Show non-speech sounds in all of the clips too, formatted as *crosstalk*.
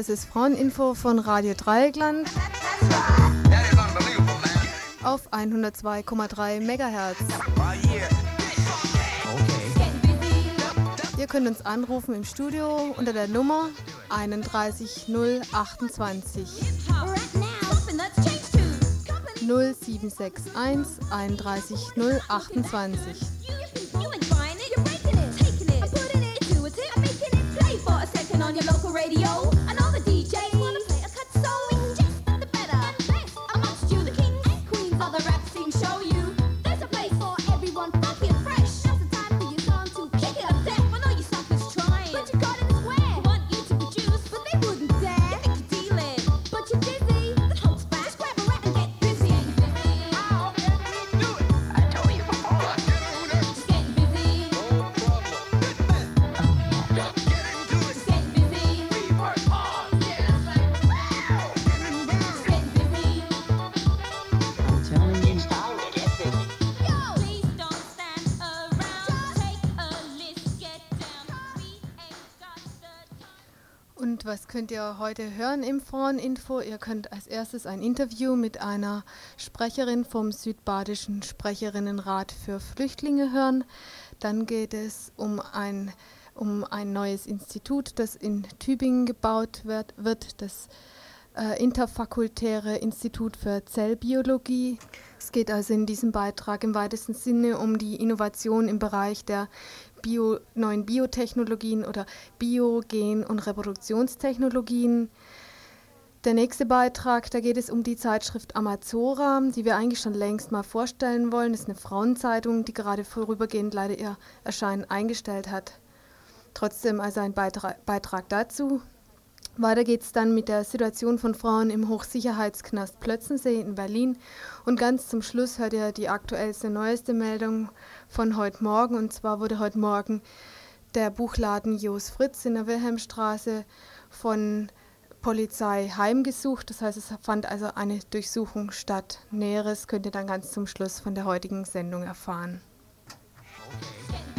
Es ist Fraueninfo von Radio Dreieckland. Auf 102,3 MHz. Ihr könnt uns anrufen im Studio unter der Nummer 31028 0761 31028. on your local radio. Könnt ihr heute hören im Fraueninfo? Ihr könnt als erstes ein Interview mit einer Sprecherin vom Südbadischen Sprecherinnenrat für Flüchtlinge hören. Dann geht es um ein, um ein neues Institut, das in Tübingen gebaut wird, wird das äh, Interfakultäre Institut für Zellbiologie. Es geht also in diesem Beitrag im weitesten Sinne um die Innovation im Bereich der Bio, neuen Biotechnologien oder Biogen- und Reproduktionstechnologien. Der nächste Beitrag, da geht es um die Zeitschrift Amazora, die wir eigentlich schon längst mal vorstellen wollen. Das ist eine Frauenzeitung, die gerade vorübergehend leider ihr Erscheinen eingestellt hat. Trotzdem also ein Beitrag, Beitrag dazu. Weiter geht es dann mit der Situation von Frauen im Hochsicherheitsknast Plötzensee in Berlin. Und ganz zum Schluss hört ihr die aktuellste, neueste Meldung von heute Morgen. Und zwar wurde heute Morgen der Buchladen Jos Fritz in der Wilhelmstraße von Polizei heimgesucht. Das heißt, es fand also eine Durchsuchung statt. Näheres könnt ihr dann ganz zum Schluss von der heutigen Sendung erfahren. Wie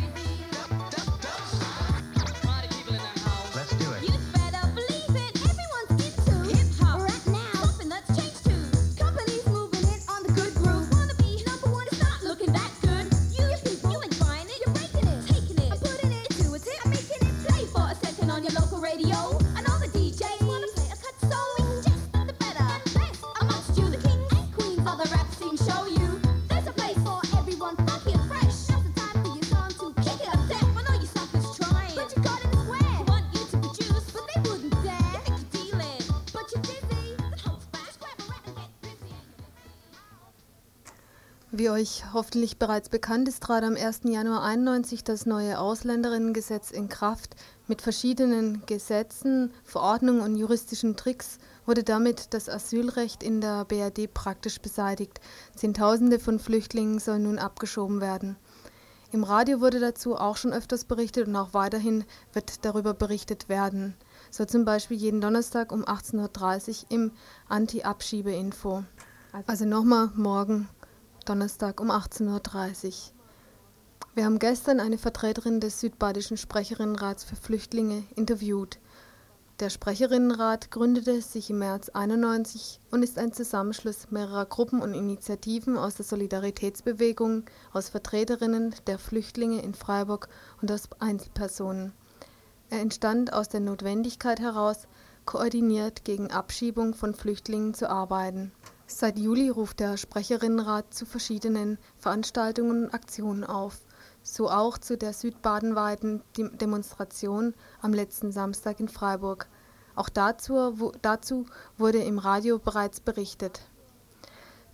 euch hoffentlich bereits bekannt ist, trat am 1. Januar 91 das neue Ausländerinnengesetz in Kraft. Mit verschiedenen Gesetzen, Verordnungen und juristischen Tricks wurde damit das Asylrecht in der BRD praktisch beseitigt. Zehntausende von Flüchtlingen sollen nun abgeschoben werden. Im Radio wurde dazu auch schon öfters berichtet und auch weiterhin wird darüber berichtet werden. So zum Beispiel jeden Donnerstag um 18.30 Uhr im Anti-Abschiebe-Info. Also nochmal morgen Donnerstag um 18.30 Uhr. Wir haben gestern eine Vertreterin des Südbadischen Sprecherinnenrats für Flüchtlinge interviewt. Der Sprecherinnenrat gründete sich im März 91 und ist ein Zusammenschluss mehrerer Gruppen und Initiativen aus der Solidaritätsbewegung, aus Vertreterinnen der Flüchtlinge in Freiburg und aus Einzelpersonen. Er entstand aus der Notwendigkeit heraus, koordiniert gegen Abschiebung von Flüchtlingen zu arbeiten. Seit Juli ruft der Sprecherinnenrat zu verschiedenen Veranstaltungen und Aktionen auf, so auch zu der südbadenweiten Demonstration am letzten Samstag in Freiburg. Auch dazu, dazu wurde im Radio bereits berichtet.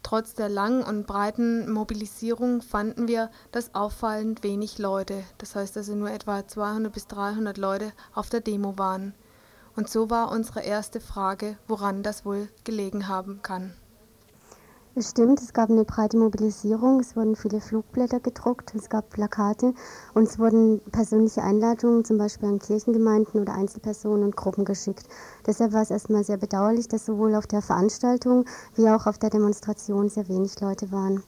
Trotz der langen und breiten Mobilisierung fanden wir, dass auffallend wenig Leute, das heißt also nur etwa 200 bis 300 Leute, auf der Demo waren. Und so war unsere erste Frage, woran das wohl gelegen haben kann. Es stimmt, es gab eine breite Mobilisierung, es wurden viele Flugblätter gedruckt, es gab Plakate und es wurden persönliche Einladungen zum Beispiel an Kirchengemeinden oder Einzelpersonen und Gruppen geschickt. Deshalb war es erstmal sehr bedauerlich, dass sowohl auf der Veranstaltung wie auch auf der Demonstration sehr wenig Leute waren.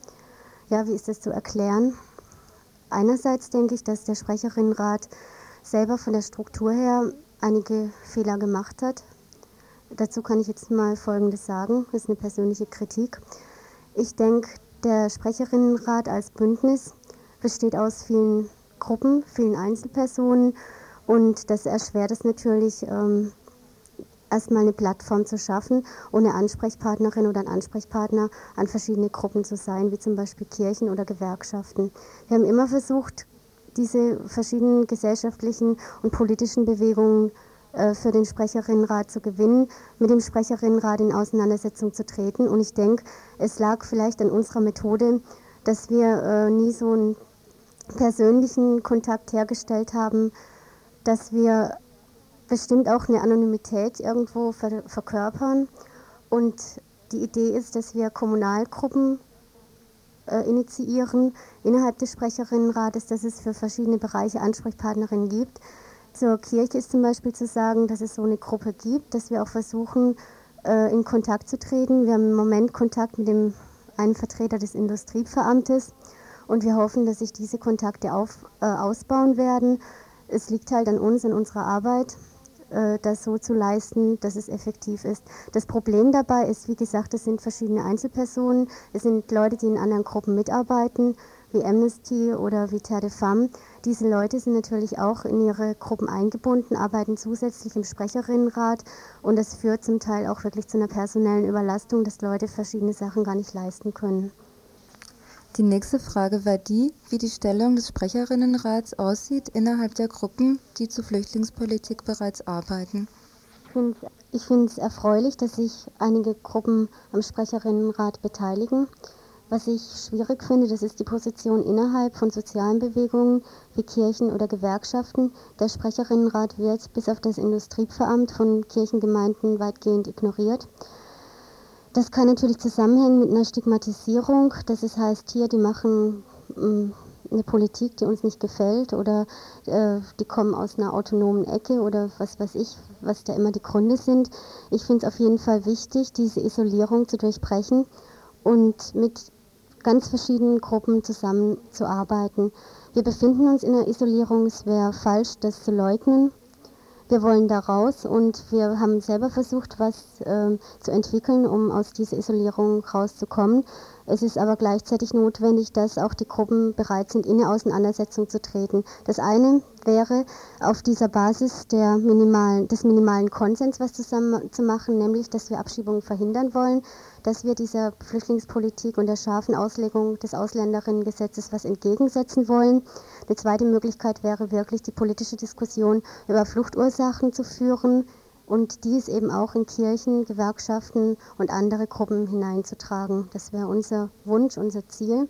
Ja, wie ist das zu erklären? Einerseits denke ich, dass der Sprecherinnenrat selber von der Struktur her einige Fehler gemacht hat. Dazu kann ich jetzt mal Folgendes sagen. Das ist eine persönliche Kritik. Ich denke, der Sprecherinnenrat als Bündnis besteht aus vielen Gruppen, vielen Einzelpersonen und das erschwert es natürlich, ähm, erstmal eine Plattform zu schaffen eine Ansprechpartnerin oder ein Ansprechpartner an verschiedene Gruppen zu sein, wie zum Beispiel Kirchen oder Gewerkschaften. Wir haben immer versucht, diese verschiedenen gesellschaftlichen und politischen Bewegungen für den Sprecherinnenrat zu gewinnen, mit dem Sprecherinnenrat in Auseinandersetzung zu treten. Und ich denke, es lag vielleicht an unserer Methode, dass wir äh, nie so einen persönlichen Kontakt hergestellt haben, dass wir bestimmt auch eine Anonymität irgendwo ver verkörpern. Und die Idee ist, dass wir Kommunalgruppen äh, initiieren innerhalb des Sprecherinnenrates, dass es für verschiedene Bereiche Ansprechpartnerinnen gibt zur Kirche ist zum Beispiel zu sagen, dass es so eine Gruppe gibt, dass wir auch versuchen, äh, in Kontakt zu treten. Wir haben im Moment Kontakt mit dem einen Vertreter des Industrieveramtes und wir hoffen, dass sich diese Kontakte auf, äh, ausbauen werden. Es liegt halt an uns, an unserer Arbeit, äh, das so zu leisten, dass es effektiv ist. Das Problem dabei ist, wie gesagt, es sind verschiedene Einzelpersonen, es sind Leute, die in anderen Gruppen mitarbeiten wie Amnesty oder wie Terre de Femme. Diese Leute sind natürlich auch in ihre Gruppen eingebunden, arbeiten zusätzlich im Sprecherinnenrat und das führt zum Teil auch wirklich zu einer personellen Überlastung, dass Leute verschiedene Sachen gar nicht leisten können. Die nächste Frage war die, wie die Stellung des Sprecherinnenrats aussieht innerhalb der Gruppen, die zur Flüchtlingspolitik bereits arbeiten. Ich finde es erfreulich, dass sich einige Gruppen am Sprecherinnenrat beteiligen. Was ich schwierig finde, das ist die Position innerhalb von sozialen Bewegungen wie Kirchen oder Gewerkschaften. Der Sprecherinnenrat wird bis auf das Industrieveramt von Kirchengemeinden weitgehend ignoriert. Das kann natürlich zusammenhängen mit einer Stigmatisierung. Das ist, heißt hier, die machen mm, eine Politik, die uns nicht gefällt oder äh, die kommen aus einer autonomen Ecke oder was weiß ich, was da immer die Gründe sind. Ich finde es auf jeden Fall wichtig, diese Isolierung zu durchbrechen und mit ganz verschiedenen Gruppen zusammenzuarbeiten. Wir befinden uns in einer Isolierung, es wäre falsch, das zu leugnen. Wir wollen da raus und wir haben selber versucht, was äh, zu entwickeln, um aus dieser Isolierung rauszukommen. Es ist aber gleichzeitig notwendig, dass auch die Gruppen bereit sind, in eine Auseinandersetzung zu treten. Das eine wäre, auf dieser Basis der minimalen, des minimalen Konsens was zusammen zu machen, nämlich, dass wir Abschiebungen verhindern wollen, dass wir dieser Flüchtlingspolitik und der scharfen Auslegung des Ausländerinnengesetzes was entgegensetzen wollen. Eine zweite Möglichkeit wäre wirklich, die politische Diskussion über Fluchtursachen zu führen, und dies eben auch in Kirchen, Gewerkschaften und andere Gruppen hineinzutragen. Das wäre unser Wunsch, unser Ziel.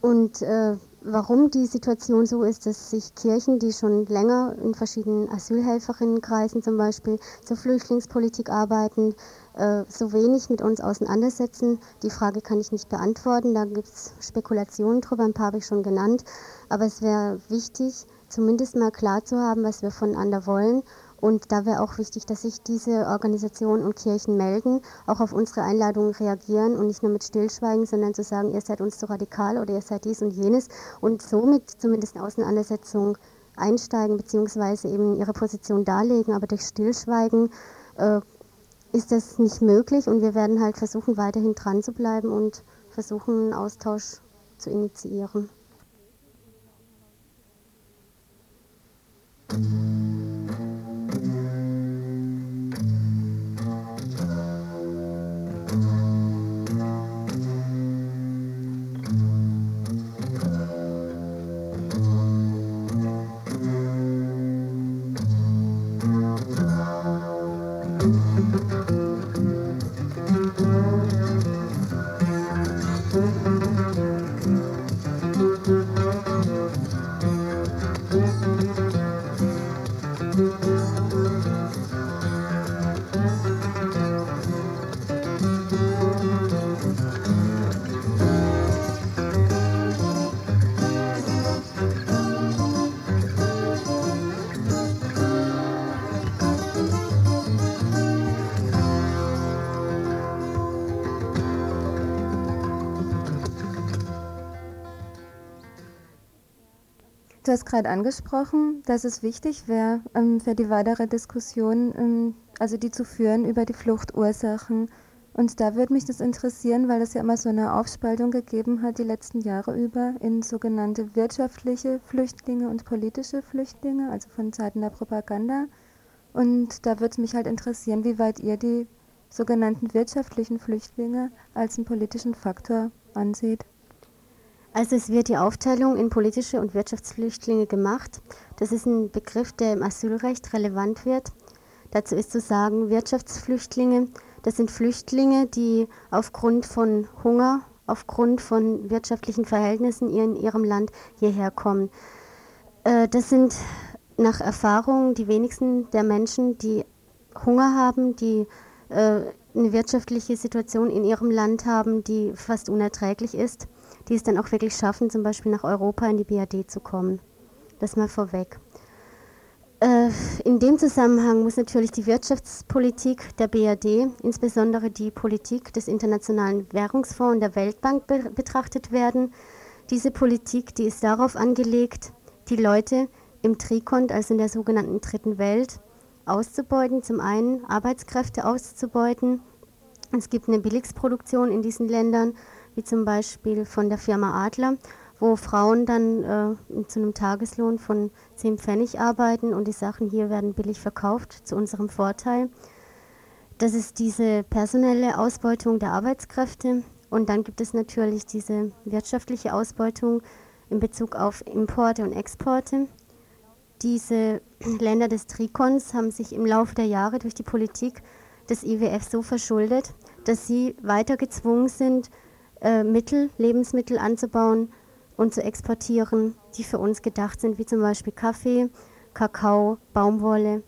Und äh, warum die Situation so ist, dass sich Kirchen, die schon länger in verschiedenen Asylhelferinnenkreisen zum Beispiel zur Flüchtlingspolitik arbeiten, äh, so wenig mit uns auseinandersetzen, die Frage kann ich nicht beantworten. Da gibt es Spekulationen drüber, ein paar habe ich schon genannt. Aber es wäre wichtig, zumindest mal klar zu haben, was wir voneinander wollen und da wäre auch wichtig, dass sich diese Organisationen und Kirchen melden, auch auf unsere Einladungen reagieren und nicht nur mit Stillschweigen, sondern zu sagen, ihr seid uns zu radikal oder ihr seid dies und jenes und somit zumindest in Auseinandersetzung einsteigen beziehungsweise eben ihre Position darlegen. Aber durch Stillschweigen äh, ist das nicht möglich und wir werden halt versuchen, weiterhin dran zu bleiben und versuchen, einen Austausch zu initiieren. Du hast gerade angesprochen, dass es wichtig wäre ähm, für die weitere Diskussion ähm, also die zu führen über die Fluchtursachen. Und da würde mich das interessieren, weil es ja immer so eine Aufspaltung gegeben hat die letzten Jahre über in sogenannte wirtschaftliche Flüchtlinge und politische Flüchtlinge, also von Seiten der Propaganda. Und da würde es mich halt interessieren, wie weit ihr die sogenannten wirtschaftlichen Flüchtlinge als einen politischen Faktor ansieht. Also es wird die Aufteilung in politische und Wirtschaftsflüchtlinge gemacht. Das ist ein Begriff, der im Asylrecht relevant wird. Dazu ist zu sagen, Wirtschaftsflüchtlinge das sind Flüchtlinge, die aufgrund von Hunger, aufgrund von wirtschaftlichen Verhältnissen in ihrem Land hierher kommen. Äh, das sind nach Erfahrung die wenigsten der Menschen, die Hunger haben, die äh, eine wirtschaftliche Situation in ihrem Land haben, die fast unerträglich ist, die es dann auch wirklich schaffen, zum Beispiel nach Europa in die BRD zu kommen. Das mal vorweg. Äh, in dem Zusammenhang muss natürlich die Wirtschaftspolitik der BRD, insbesondere die Politik des Internationalen Währungsfonds und der Weltbank be betrachtet werden. Diese Politik, die ist darauf angelegt, die Leute im Trikont, also in der sogenannten Dritten Welt, auszubeuten. Zum einen Arbeitskräfte auszubeuten. Es gibt eine Billigsproduktion in diesen Ländern, wie zum Beispiel von der Firma Adler wo Frauen dann äh, zu einem Tageslohn von 10 Pfennig arbeiten und die Sachen hier werden billig verkauft, zu unserem Vorteil. Das ist diese personelle Ausbeutung der Arbeitskräfte. Und dann gibt es natürlich diese wirtschaftliche Ausbeutung in Bezug auf Importe und Exporte. Diese *clears throat* Länder des Trikons haben sich im Laufe der Jahre durch die Politik des IWF so verschuldet, dass sie weiter gezwungen sind, äh, Mittel, Lebensmittel anzubauen, und zu exportieren, die für uns gedacht sind, wie zum Beispiel Kaffee, Kakao, Baumwolle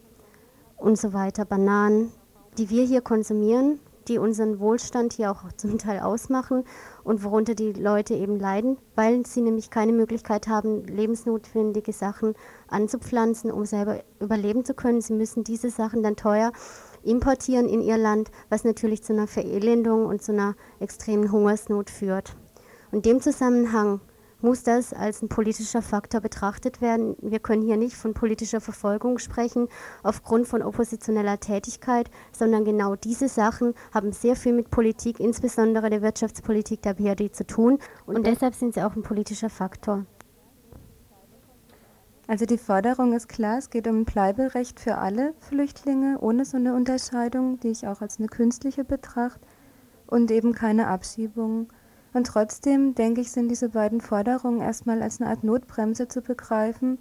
und so weiter, Bananen, die wir hier konsumieren, die unseren Wohlstand hier auch *laughs* zum Teil ausmachen und worunter die Leute eben leiden, weil sie nämlich keine Möglichkeit haben, lebensnotwendige Sachen anzupflanzen, um selber überleben zu können. Sie müssen diese Sachen dann teuer importieren in ihr Land, was natürlich zu einer Verelendung und zu einer extremen Hungersnot führt. Und in dem Zusammenhang muss das als ein politischer Faktor betrachtet werden. Wir können hier nicht von politischer Verfolgung sprechen aufgrund von oppositioneller Tätigkeit, sondern genau diese Sachen haben sehr viel mit Politik, insbesondere der Wirtschaftspolitik der BRD zu tun und deshalb sind sie auch ein politischer Faktor. Also die Forderung ist klar, es geht um ein Bleiberecht für alle Flüchtlinge, ohne so eine Unterscheidung, die ich auch als eine künstliche betrachte, und eben keine Abschiebung. Und trotzdem, denke ich, sind diese beiden Forderungen erstmal als eine Art Notbremse zu begreifen.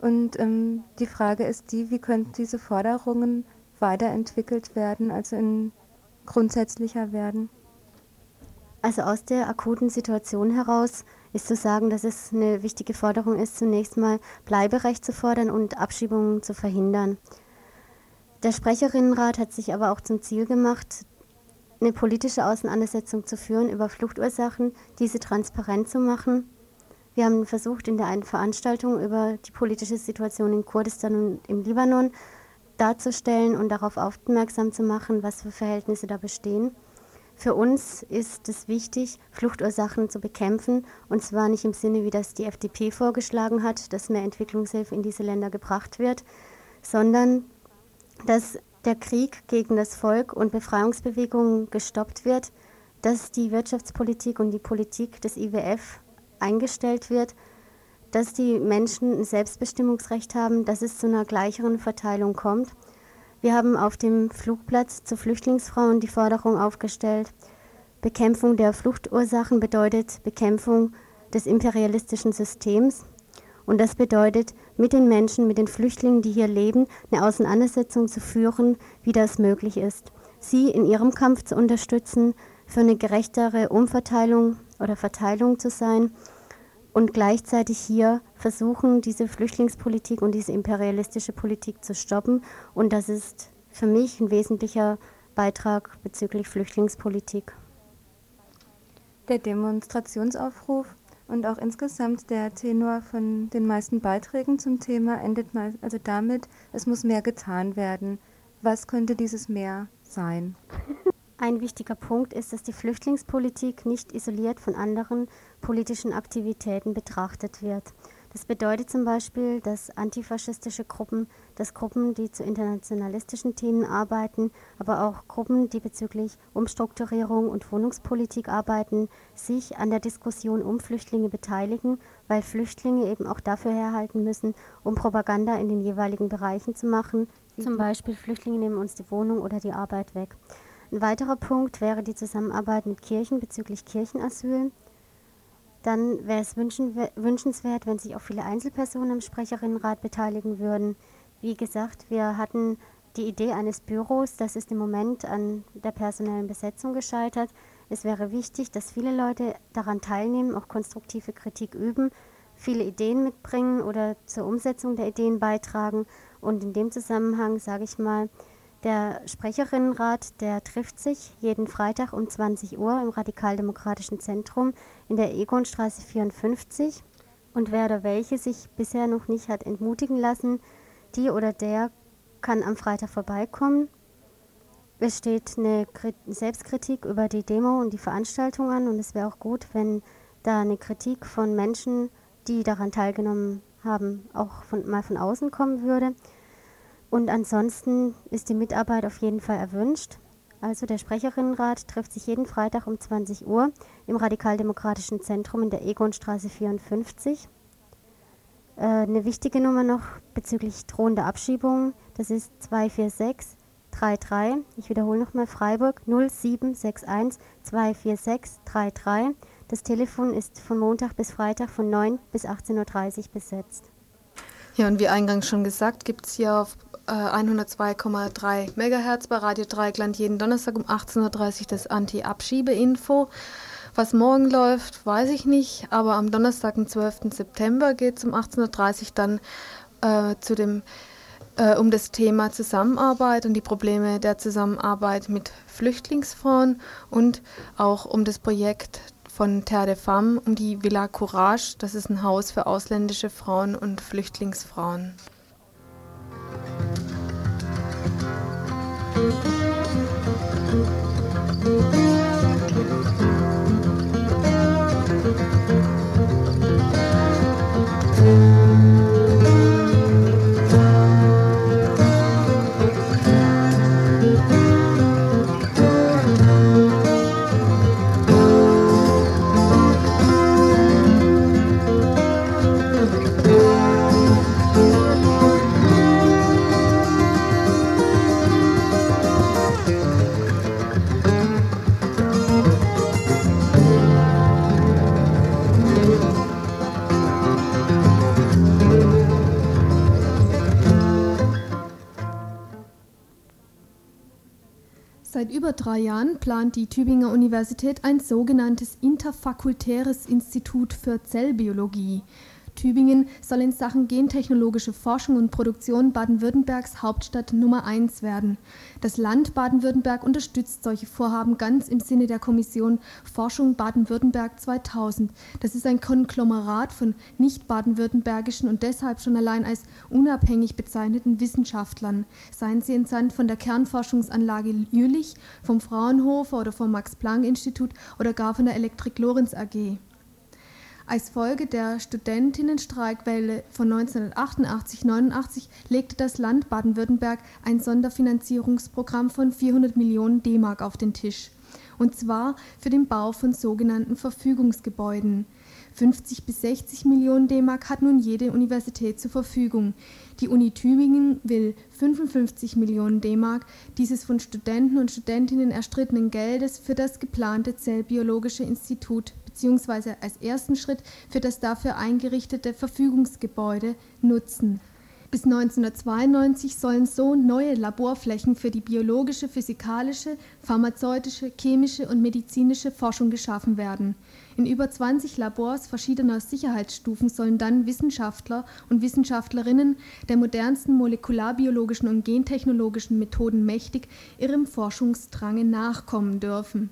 Und ähm, die Frage ist die, wie könnten diese Forderungen weiterentwickelt werden, also in grundsätzlicher werden? Also aus der akuten Situation heraus ist zu sagen, dass es eine wichtige Forderung ist, zunächst mal Bleiberecht zu fordern und Abschiebungen zu verhindern. Der Sprecherinnenrat hat sich aber auch zum Ziel gemacht, eine politische Auseinandersetzung zu führen über Fluchtursachen, diese transparent zu machen. Wir haben versucht, in der einen Veranstaltung über die politische Situation in Kurdistan und im Libanon darzustellen und darauf aufmerksam zu machen, was für Verhältnisse da bestehen. Für uns ist es wichtig, Fluchtursachen zu bekämpfen, und zwar nicht im Sinne, wie das die FDP vorgeschlagen hat, dass mehr Entwicklungshilfe in diese Länder gebracht wird, sondern dass der Krieg gegen das Volk und Befreiungsbewegungen gestoppt wird, dass die Wirtschaftspolitik und die Politik des IWF eingestellt wird, dass die Menschen ein Selbstbestimmungsrecht haben, dass es zu einer gleicheren Verteilung kommt. Wir haben auf dem Flugplatz zu Flüchtlingsfrauen die Forderung aufgestellt, Bekämpfung der Fluchtursachen bedeutet Bekämpfung des imperialistischen Systems. Und das bedeutet, mit den Menschen, mit den Flüchtlingen, die hier leben, eine Auseinandersetzung zu führen, wie das möglich ist. Sie in ihrem Kampf zu unterstützen, für eine gerechtere Umverteilung oder Verteilung zu sein und gleichzeitig hier versuchen, diese Flüchtlingspolitik und diese imperialistische Politik zu stoppen. Und das ist für mich ein wesentlicher Beitrag bezüglich Flüchtlingspolitik. Der Demonstrationsaufruf und auch insgesamt der Tenor von den meisten Beiträgen zum Thema endet mal, also damit, es muss mehr getan werden. Was könnte dieses mehr sein? *laughs* Ein wichtiger Punkt ist, dass die Flüchtlingspolitik nicht isoliert von anderen politischen Aktivitäten betrachtet wird. Das bedeutet zum Beispiel, dass antifaschistische Gruppen, dass Gruppen, die zu internationalistischen Themen arbeiten, aber auch Gruppen, die bezüglich Umstrukturierung und Wohnungspolitik arbeiten, sich an der Diskussion um Flüchtlinge beteiligen, weil Flüchtlinge eben auch dafür herhalten müssen, um Propaganda in den jeweiligen Bereichen zu machen. Zum Beispiel Flüchtlinge nehmen uns die Wohnung oder die Arbeit weg. Ein weiterer Punkt wäre die Zusammenarbeit mit Kirchen bezüglich Kirchenasyl. Dann wäre es wünschenswert, wenn sich auch viele Einzelpersonen am Sprecherinnenrat beteiligen würden. Wie gesagt, wir hatten die Idee eines Büros, das ist im Moment an der personellen Besetzung gescheitert. Es wäre wichtig, dass viele Leute daran teilnehmen, auch konstruktive Kritik üben, viele Ideen mitbringen oder zur Umsetzung der Ideen beitragen. Und in dem Zusammenhang sage ich mal, der Sprecherinnenrat, der trifft sich jeden Freitag um 20 Uhr im Radikaldemokratischen Zentrum in der Egonstraße 54. Und wer oder welche sich bisher noch nicht hat entmutigen lassen, die oder der kann am Freitag vorbeikommen. Es steht eine Selbstkritik über die Demo und die Veranstaltung an und es wäre auch gut, wenn da eine Kritik von Menschen, die daran teilgenommen haben, auch von, mal von außen kommen würde. Und ansonsten ist die Mitarbeit auf jeden Fall erwünscht. Also der Sprecherinnenrat trifft sich jeden Freitag um 20 Uhr im Radikaldemokratischen Zentrum in der Egonstraße 54. Äh, eine wichtige Nummer noch bezüglich drohender Abschiebungen, das ist 246 33. Ich wiederhole nochmal Freiburg 0761 246 33. Das Telefon ist von Montag bis Freitag von 9 bis 18.30 Uhr besetzt. Ja, und wie eingangs schon gesagt, gibt es hier auf 102,3 äh, MHz bei Radio Dreieckland jeden Donnerstag um 18.30 Uhr das Anti-Abschiebe-Info. Was morgen läuft, weiß ich nicht, aber am Donnerstag, den 12. September, geht es um 18.30 Uhr dann äh, zu dem, äh, um das Thema Zusammenarbeit und die Probleme der Zusammenarbeit mit Flüchtlingsfonds und auch um das Projekt von Terre de Femme, um die Villa Courage. Das ist ein Haus für ausländische Frauen und Flüchtlingsfrauen. Seit über drei Jahren plant die Tübinger Universität ein sogenanntes interfakultäres Institut für Zellbiologie. Tübingen soll in Sachen gentechnologische Forschung und Produktion Baden-Württembergs Hauptstadt Nummer eins werden. Das Land Baden-Württemberg unterstützt solche Vorhaben ganz im Sinne der Kommission Forschung Baden-Württemberg 2000. Das ist ein Konglomerat von nicht baden-württembergischen und deshalb schon allein als unabhängig bezeichneten Wissenschaftlern, seien sie entsandt von der Kernforschungsanlage Jülich, vom Fraunhofer oder vom Max-Planck-Institut oder gar von der Elektrik Lorenz AG. Als Folge der Studentinnenstreikwelle von 1988-89 legte das Land Baden-Württemberg ein Sonderfinanzierungsprogramm von 400 Millionen D-Mark auf den Tisch, und zwar für den Bau von sogenannten Verfügungsgebäuden. 50 bis 60 Millionen D-Mark hat nun jede Universität zur Verfügung. Die Uni Tübingen will 55 Millionen D-Mark dieses von Studenten und Studentinnen erstrittenen Geldes für das geplante Zellbiologische Institut bzw. als ersten Schritt für das dafür eingerichtete Verfügungsgebäude nutzen. Bis 1992 sollen so neue Laborflächen für die biologische, physikalische, pharmazeutische, chemische und medizinische Forschung geschaffen werden. In über 20 Labors verschiedener Sicherheitsstufen sollen dann Wissenschaftler und Wissenschaftlerinnen der modernsten molekularbiologischen und gentechnologischen Methoden mächtig ihrem Forschungsdrange nachkommen dürfen.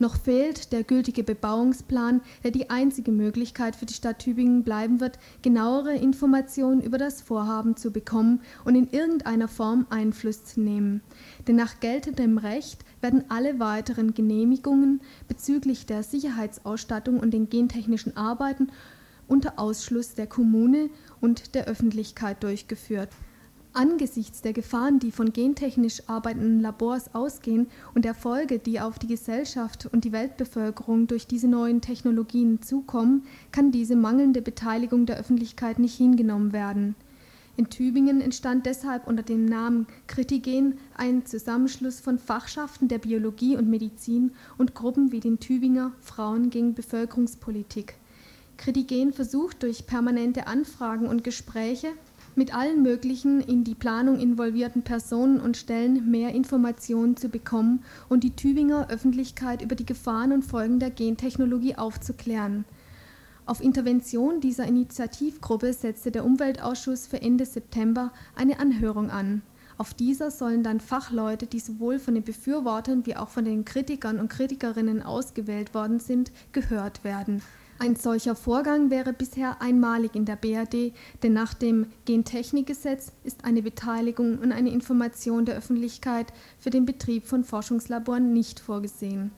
Noch fehlt der gültige Bebauungsplan, der die einzige Möglichkeit für die Stadt Tübingen bleiben wird, genauere Informationen über das Vorhaben zu bekommen und in irgendeiner Form Einfluss zu nehmen. Denn nach geltendem Recht werden alle weiteren Genehmigungen bezüglich der Sicherheitsausstattung und den gentechnischen Arbeiten unter Ausschluss der Kommune und der Öffentlichkeit durchgeführt. Angesichts der Gefahren, die von gentechnisch arbeitenden Labors ausgehen und der Folge, die auf die Gesellschaft und die Weltbevölkerung durch diese neuen Technologien zukommen, kann diese mangelnde Beteiligung der Öffentlichkeit nicht hingenommen werden. In Tübingen entstand deshalb unter dem Namen Kritigen ein Zusammenschluss von Fachschaften der Biologie und Medizin und Gruppen wie den Tübinger Frauen gegen Bevölkerungspolitik. Kritigen versucht durch permanente Anfragen und Gespräche mit allen möglichen in die Planung involvierten Personen und Stellen mehr Informationen zu bekommen und die Tübinger Öffentlichkeit über die Gefahren und Folgen der Gentechnologie aufzuklären. Auf Intervention dieser Initiativgruppe setzte der Umweltausschuss für Ende September eine Anhörung an. Auf dieser sollen dann Fachleute, die sowohl von den Befürwortern wie auch von den Kritikern und Kritikerinnen ausgewählt worden sind, gehört werden. Ein solcher Vorgang wäre bisher einmalig in der BRD, denn nach dem Gentechnikgesetz ist eine Beteiligung und eine Information der Öffentlichkeit für den Betrieb von Forschungslaboren nicht vorgesehen.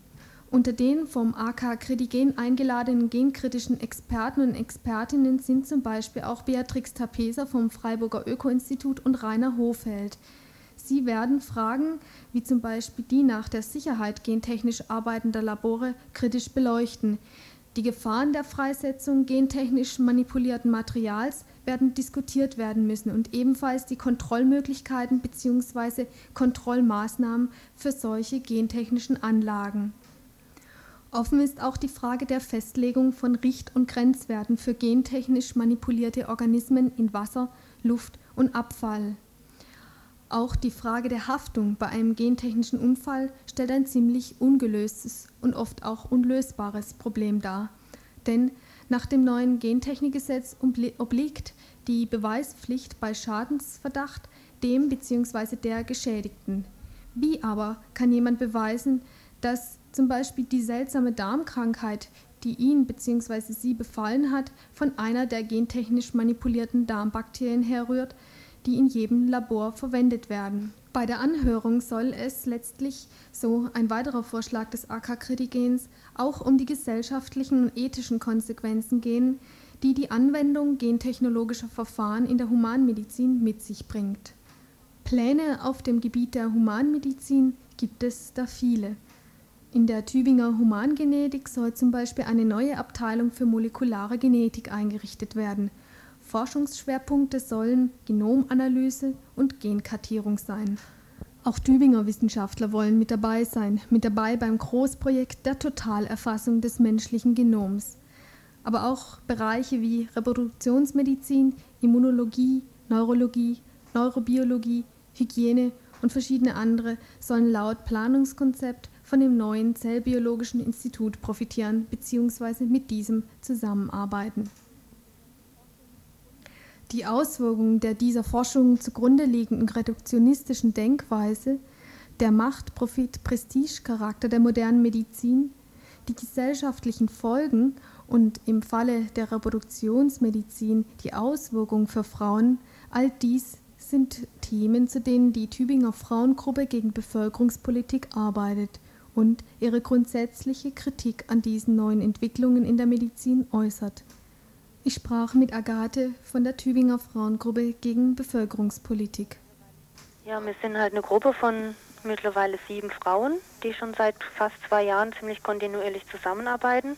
Unter den vom AK Kredigen eingeladenen genkritischen Experten und Expertinnen sind zum Beispiel auch Beatrix Tapeser vom Freiburger Öko-Institut und Rainer Hofeld. Sie werden Fragen wie zum Beispiel die nach der Sicherheit gentechnisch arbeitender Labore kritisch beleuchten. Die Gefahren der Freisetzung gentechnisch manipulierten Materials werden diskutiert werden müssen und ebenfalls die Kontrollmöglichkeiten bzw. Kontrollmaßnahmen für solche gentechnischen Anlagen. Offen ist auch die Frage der Festlegung von Richt- und Grenzwerten für gentechnisch manipulierte Organismen in Wasser, Luft und Abfall. Auch die Frage der Haftung bei einem gentechnischen Unfall stellt ein ziemlich ungelöstes und oft auch unlösbares Problem dar. Denn nach dem neuen Gentechnikgesetz obliegt die Beweispflicht bei Schadensverdacht dem bzw. der Geschädigten. Wie aber kann jemand beweisen, dass zum Beispiel die seltsame Darmkrankheit, die ihn bzw. sie befallen hat, von einer der gentechnisch manipulierten Darmbakterien herrührt, die in jedem Labor verwendet werden. Bei der Anhörung soll es letztlich, so ein weiterer Vorschlag des AK-Kritigens, auch um die gesellschaftlichen und ethischen Konsequenzen gehen, die die Anwendung gentechnologischer Verfahren in der Humanmedizin mit sich bringt. Pläne auf dem Gebiet der Humanmedizin gibt es da viele. In der Tübinger Humangenetik soll zum Beispiel eine neue Abteilung für molekulare Genetik eingerichtet werden – Forschungsschwerpunkte sollen Genomanalyse und Genkartierung sein. Auch Tübinger Wissenschaftler wollen mit dabei sein, mit dabei beim Großprojekt der Totalerfassung des menschlichen Genoms. Aber auch Bereiche wie Reproduktionsmedizin, Immunologie, Neurologie, Neurobiologie, Hygiene und verschiedene andere sollen laut Planungskonzept von dem neuen Zellbiologischen Institut profitieren bzw. mit diesem zusammenarbeiten. Die Auswirkungen der dieser Forschung zugrunde liegenden reduktionistischen Denkweise, der Macht-, Profit-, Prestige-Charakter der modernen Medizin, die gesellschaftlichen Folgen und im Falle der Reproduktionsmedizin die Auswirkungen für Frauen, all dies sind Themen, zu denen die Tübinger Frauengruppe gegen Bevölkerungspolitik arbeitet und ihre grundsätzliche Kritik an diesen neuen Entwicklungen in der Medizin äußert. Ich sprach mit Agathe von der Tübinger Frauengruppe gegen Bevölkerungspolitik. Ja, wir sind halt eine Gruppe von mittlerweile sieben Frauen, die schon seit fast zwei Jahren ziemlich kontinuierlich zusammenarbeiten.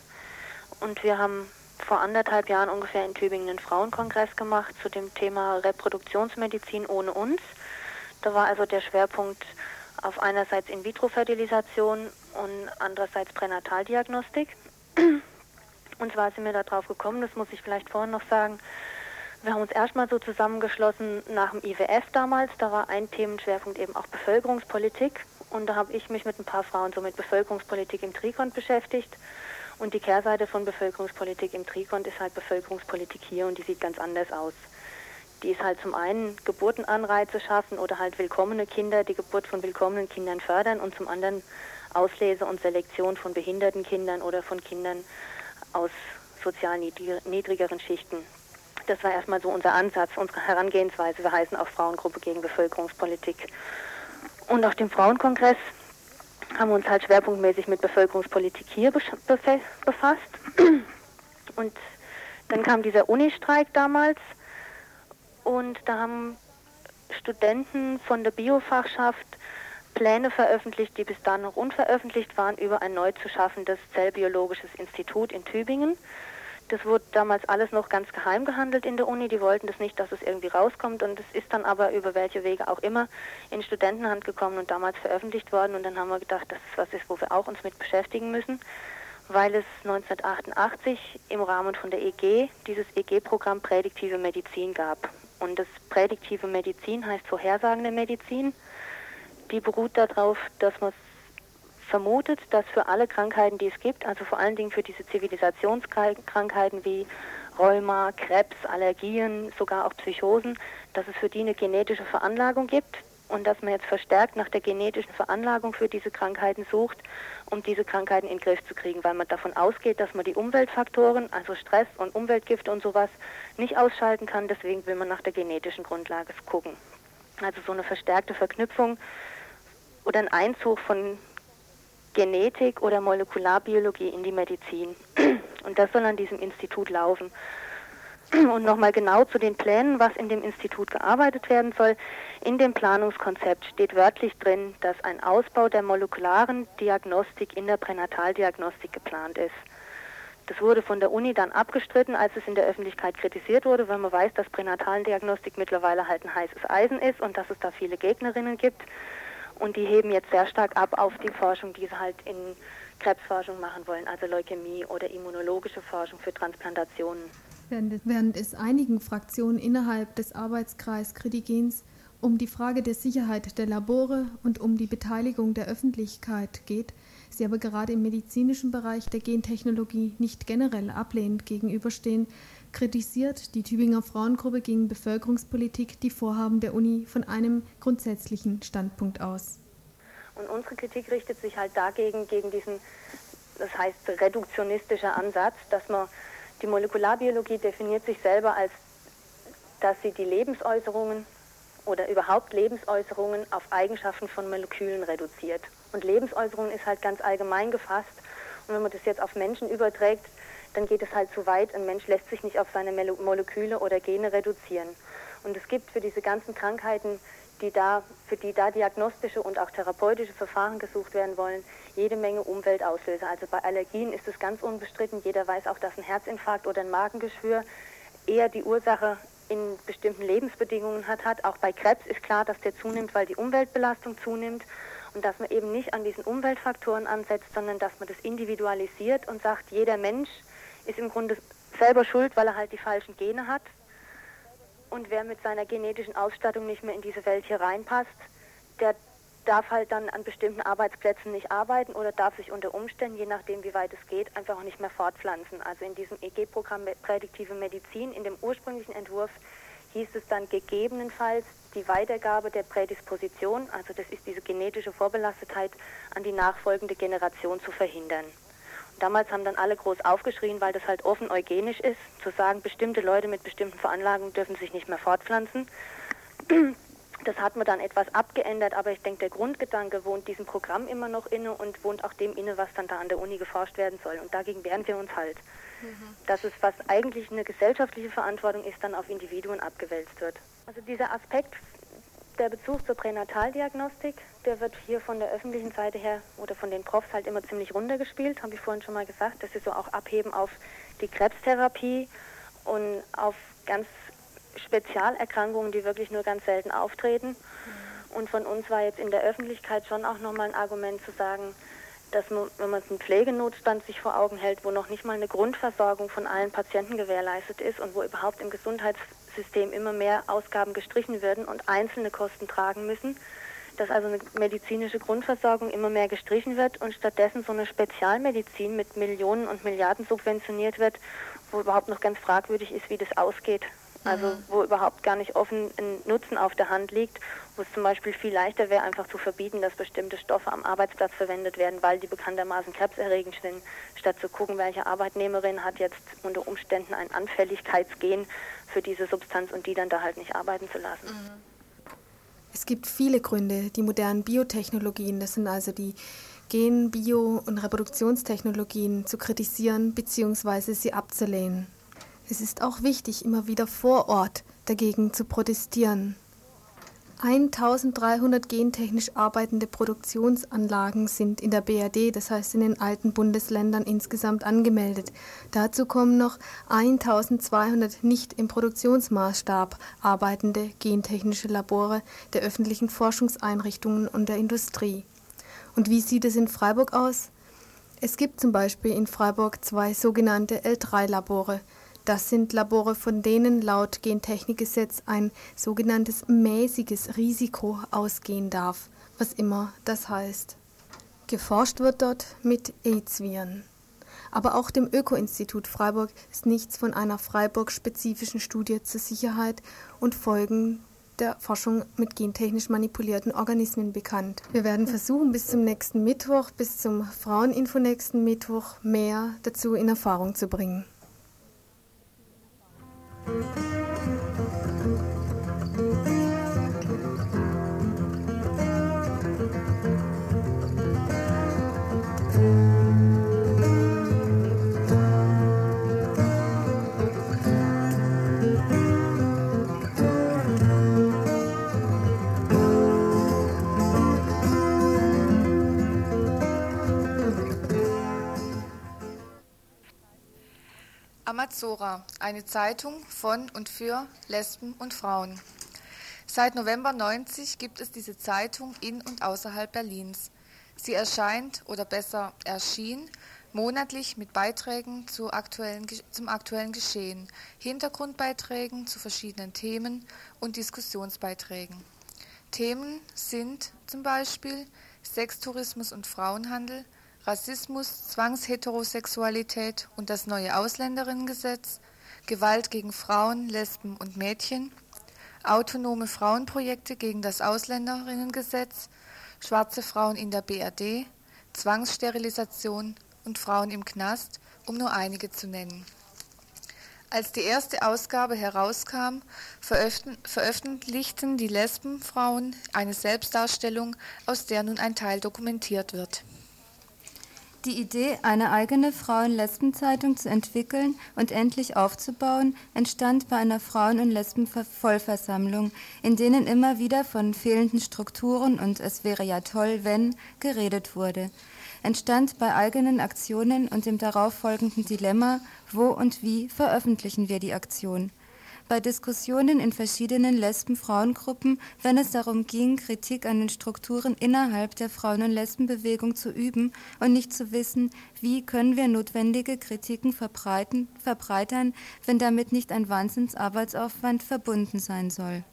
Und wir haben vor anderthalb Jahren ungefähr in Tübingen einen Frauenkongress gemacht zu dem Thema Reproduktionsmedizin ohne uns. Da war also der Schwerpunkt auf einerseits In-vitro-Fertilisation und andererseits Pränataldiagnostik. Und zwar sind wir darauf gekommen, das muss ich vielleicht vorhin noch sagen, wir haben uns erstmal so zusammengeschlossen nach dem IWF damals. Da war ein Themenschwerpunkt eben auch Bevölkerungspolitik. Und da habe ich mich mit ein paar Frauen so mit Bevölkerungspolitik im Trikont beschäftigt. Und die Kehrseite von Bevölkerungspolitik im Trikont ist halt Bevölkerungspolitik hier und die sieht ganz anders aus. Die ist halt zum einen Geburtenanreize schaffen oder halt willkommene Kinder, die Geburt von willkommenen Kindern fördern und zum anderen Auslese und Selektion von behinderten Kindern oder von Kindern aus sozial niedrigeren Schichten. Das war erstmal so unser Ansatz, unsere Herangehensweise. Wir heißen auch Frauengruppe gegen Bevölkerungspolitik. Und auf dem Frauenkongress haben wir uns halt schwerpunktmäßig mit Bevölkerungspolitik hier befasst. Und Dann kam dieser Unistreik damals und da haben Studenten von der Biofachschaft Pläne veröffentlicht, die bis dahin noch unveröffentlicht waren, über ein neu zu schaffendes Zellbiologisches Institut in Tübingen. Das wurde damals alles noch ganz geheim gehandelt in der Uni. Die wollten das nicht, dass es irgendwie rauskommt. Und es ist dann aber über welche Wege auch immer in Studentenhand gekommen und damals veröffentlicht worden. Und dann haben wir gedacht, das ist was ist, wo wir auch uns mit beschäftigen müssen, weil es 1988 im Rahmen von der EG dieses EG-Programm Prädiktive Medizin gab. Und das Prädiktive Medizin heißt vorhersagende Medizin. Die beruht darauf, dass man vermutet, dass für alle Krankheiten, die es gibt, also vor allen Dingen für diese Zivilisationskrankheiten wie Rheuma, Krebs, Allergien, sogar auch Psychosen, dass es für die eine genetische Veranlagung gibt und dass man jetzt verstärkt nach der genetischen Veranlagung für diese Krankheiten sucht, um diese Krankheiten in den Griff zu kriegen, weil man davon ausgeht, dass man die Umweltfaktoren, also Stress und Umweltgifte und sowas, nicht ausschalten kann. Deswegen will man nach der genetischen Grundlage gucken. Also so eine verstärkte Verknüpfung oder ein Einzug von Genetik oder Molekularbiologie in die Medizin. Und das soll an diesem Institut laufen. Und nochmal genau zu den Plänen, was in dem Institut gearbeitet werden soll. In dem Planungskonzept steht wörtlich drin, dass ein Ausbau der molekularen Diagnostik in der Pränataldiagnostik geplant ist. Das wurde von der Uni dann abgestritten, als es in der Öffentlichkeit kritisiert wurde, weil man weiß, dass Pränataldiagnostik mittlerweile halt ein heißes Eisen ist und dass es da viele Gegnerinnen gibt. Und die heben jetzt sehr stark ab auf die Forschung, die sie halt in Krebsforschung machen wollen, also Leukämie oder immunologische Forschung für Transplantationen. Während es einigen Fraktionen innerhalb des Arbeitskreis Kritigens um die Frage der Sicherheit der Labore und um die Beteiligung der Öffentlichkeit geht, sie aber gerade im medizinischen Bereich der Gentechnologie nicht generell ablehnend gegenüberstehen, kritisiert die Tübinger Frauengruppe gegen Bevölkerungspolitik die Vorhaben der Uni von einem grundsätzlichen Standpunkt aus. Und unsere Kritik richtet sich halt dagegen, gegen diesen, das heißt reduktionistischer Ansatz, dass man die Molekularbiologie definiert sich selber als, dass sie die Lebensäußerungen oder überhaupt Lebensäußerungen auf Eigenschaften von Molekülen reduziert. Und Lebensäußerungen ist halt ganz allgemein gefasst. Und wenn man das jetzt auf Menschen überträgt, dann geht es halt zu weit. Ein Mensch lässt sich nicht auf seine Moleküle oder Gene reduzieren. Und es gibt für diese ganzen Krankheiten, die da, für die da diagnostische und auch therapeutische Verfahren gesucht werden wollen, jede Menge Umweltauslöser. Also bei Allergien ist es ganz unbestritten. Jeder weiß auch, dass ein Herzinfarkt oder ein Magengeschwür eher die Ursache in bestimmten Lebensbedingungen hat, hat. Auch bei Krebs ist klar, dass der zunimmt, weil die Umweltbelastung zunimmt und dass man eben nicht an diesen Umweltfaktoren ansetzt, sondern dass man das individualisiert und sagt, jeder Mensch ist im Grunde selber schuld, weil er halt die falschen Gene hat. Und wer mit seiner genetischen Ausstattung nicht mehr in diese Welt hier reinpasst, der darf halt dann an bestimmten Arbeitsplätzen nicht arbeiten oder darf sich unter Umständen, je nachdem wie weit es geht, einfach auch nicht mehr fortpflanzen. Also in diesem EG-Programm Prädiktive Medizin, in dem ursprünglichen Entwurf hieß es dann gegebenenfalls die Weitergabe der Prädisposition, also das ist diese genetische Vorbelastetheit, an die nachfolgende Generation zu verhindern. Damals haben dann alle groß aufgeschrien, weil das halt offen eugenisch ist, zu sagen, bestimmte Leute mit bestimmten Veranlagungen dürfen sich nicht mehr fortpflanzen. Das hat man dann etwas abgeändert, aber ich denke, der Grundgedanke wohnt diesem Programm immer noch inne und wohnt auch dem inne, was dann da an der Uni geforscht werden soll. Und dagegen wehren wir uns halt. Mhm. Dass es, was eigentlich eine gesellschaftliche Verantwortung ist, dann auf Individuen abgewälzt wird. Also dieser Aspekt der Bezug zur Pränataldiagnostik, der wird hier von der öffentlichen Seite her oder von den Profs halt immer ziemlich runtergespielt, habe ich vorhin schon mal gesagt, dass sie so auch abheben auf die Krebstherapie und auf ganz Spezialerkrankungen, die wirklich nur ganz selten auftreten. Und von uns war jetzt in der Öffentlichkeit schon auch nochmal ein Argument zu sagen, dass man, wenn man einen Pflegenotstand sich vor Augen hält, wo noch nicht mal eine Grundversorgung von allen Patienten gewährleistet ist und wo überhaupt im Gesundheitssystem immer mehr Ausgaben gestrichen werden und einzelne Kosten tragen müssen, dass also eine medizinische Grundversorgung immer mehr gestrichen wird und stattdessen so eine Spezialmedizin mit Millionen und Milliarden subventioniert wird, wo überhaupt noch ganz fragwürdig ist, wie das ausgeht. Also mhm. wo überhaupt gar nicht offen ein Nutzen auf der Hand liegt, wo es zum Beispiel viel leichter wäre, einfach zu verbieten, dass bestimmte Stoffe am Arbeitsplatz verwendet werden, weil die bekanntermaßen krebserregend sind, statt zu gucken, welche Arbeitnehmerin hat jetzt unter Umständen ein Anfälligkeitsgen für diese Substanz und die dann da halt nicht arbeiten zu lassen. Mhm. Es gibt viele Gründe, die modernen Biotechnologien, das sind also die Gen-, Bio- und Reproduktionstechnologien, zu kritisieren bzw. sie abzulehnen. Es ist auch wichtig, immer wieder vor Ort dagegen zu protestieren. 1300 gentechnisch arbeitende Produktionsanlagen sind in der BRD, das heißt in den alten Bundesländern insgesamt angemeldet. Dazu kommen noch 1200 nicht im Produktionsmaßstab arbeitende gentechnische Labore der öffentlichen Forschungseinrichtungen und der Industrie. Und wie sieht es in Freiburg aus? Es gibt zum Beispiel in Freiburg zwei sogenannte L3-Labore. Das sind Labore, von denen laut Gentechnikgesetz ein sogenanntes mäßiges Risiko ausgehen darf, was immer das heißt. Geforscht wird dort mit AIDS-Viren. Aber auch dem Öko-Institut Freiburg ist nichts von einer Freiburg-spezifischen Studie zur Sicherheit und Folgen der Forschung mit gentechnisch manipulierten Organismen bekannt. Wir werden versuchen, bis zum nächsten Mittwoch, bis zum Fraueninfo nächsten Mittwoch, mehr dazu in Erfahrung zu bringen. Amazora, eine Zeitung von und für Lesben und Frauen. Seit November 90 gibt es diese Zeitung in und außerhalb Berlins. Sie erscheint oder besser erschien monatlich mit Beiträgen zu aktuellen, zum aktuellen Geschehen, Hintergrundbeiträgen zu verschiedenen Themen und Diskussionsbeiträgen. Themen sind zum Beispiel Sextourismus und Frauenhandel, Rassismus, Zwangsheterosexualität und das neue Ausländerinnengesetz, Gewalt gegen Frauen, Lesben und Mädchen, autonome Frauenprojekte gegen das Ausländerinnengesetz, schwarze Frauen in der BRD, Zwangssterilisation und Frauen im Knast, um nur einige zu nennen. Als die erste Ausgabe herauskam, veröffentlichten die Lesbenfrauen eine Selbstdarstellung, aus der nun ein Teil dokumentiert wird. Die Idee, eine eigene Frauen-Lesben-Zeitung zu entwickeln und endlich aufzubauen, entstand bei einer Frauen- und Lesben-Vollversammlung, in denen immer wieder von fehlenden Strukturen und es wäre ja toll, wenn geredet wurde. Entstand bei eigenen Aktionen und dem darauf folgenden Dilemma, wo und wie veröffentlichen wir die Aktion bei Diskussionen in verschiedenen Lesben-Frauengruppen, wenn es darum ging, Kritik an den Strukturen innerhalb der Frauen- und Lesbenbewegung zu üben und nicht zu wissen, wie können wir notwendige Kritiken verbreiten, verbreitern, wenn damit nicht ein Wahnsinnsarbeitsaufwand verbunden sein soll.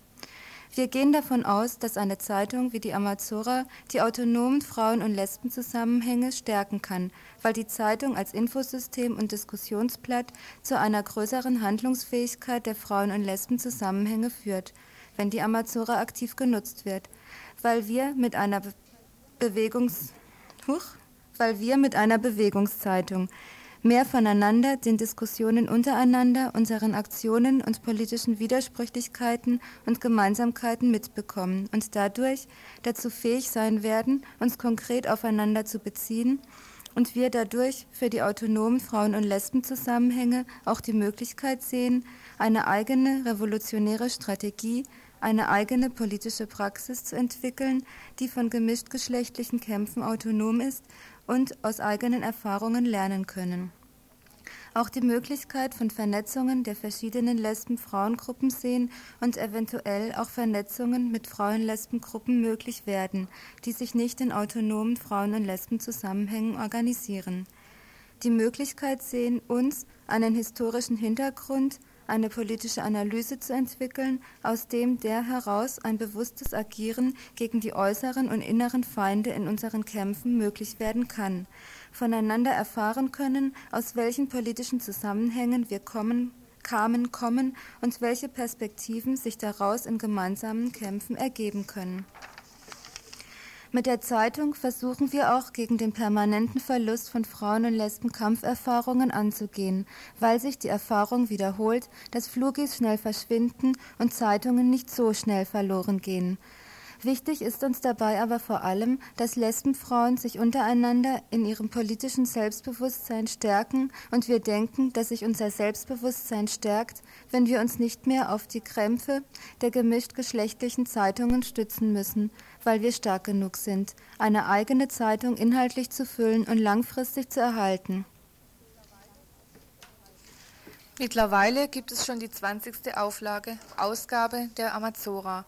Wir gehen davon aus, dass eine Zeitung wie die Amazora die autonomen Frauen- und Lesbenzusammenhänge stärken kann, weil die Zeitung als Infosystem und Diskussionsblatt zu einer größeren Handlungsfähigkeit der Frauen- und Lesbenzusammenhänge führt, wenn die Amazora aktiv genutzt wird, weil wir mit einer Bewegungs Huch, weil wir mit einer Bewegungszeitung mehr voneinander, den Diskussionen untereinander, unseren Aktionen und politischen Widersprüchlichkeiten und Gemeinsamkeiten mitbekommen und dadurch dazu fähig sein werden, uns konkret aufeinander zu beziehen und wir dadurch für die autonomen Frauen- und Lesbenzusammenhänge auch die Möglichkeit sehen, eine eigene revolutionäre Strategie, eine eigene politische Praxis zu entwickeln, die von gemischtgeschlechtlichen Kämpfen autonom ist und aus eigenen Erfahrungen lernen können. Auch die Möglichkeit von Vernetzungen der verschiedenen Lesben-Frauengruppen sehen und eventuell auch Vernetzungen mit Frauen-Lesben-Gruppen möglich werden, die sich nicht in autonomen Frauen- und Lesben-Zusammenhängen organisieren. Die Möglichkeit sehen, uns einen historischen Hintergrund, eine politische Analyse zu entwickeln, aus dem der heraus ein bewusstes Agieren gegen die äußeren und inneren Feinde in unseren Kämpfen möglich werden kann, voneinander erfahren können, aus welchen politischen Zusammenhängen wir kommen, kamen, kommen und welche Perspektiven sich daraus in gemeinsamen Kämpfen ergeben können. Mit der Zeitung versuchen wir auch gegen den permanenten Verlust von Frauen- und Lesben-Kampferfahrungen anzugehen, weil sich die Erfahrung wiederholt, dass Flugis schnell verschwinden und Zeitungen nicht so schnell verloren gehen. Wichtig ist uns dabei aber vor allem, dass Lesbenfrauen sich untereinander in ihrem politischen Selbstbewusstsein stärken und wir denken, dass sich unser Selbstbewusstsein stärkt, wenn wir uns nicht mehr auf die Krämpfe der gemischt geschlechtlichen Zeitungen stützen müssen, weil wir stark genug sind, eine eigene Zeitung inhaltlich zu füllen und langfristig zu erhalten. Mittlerweile gibt es schon die 20. Auflage, Ausgabe der Amazora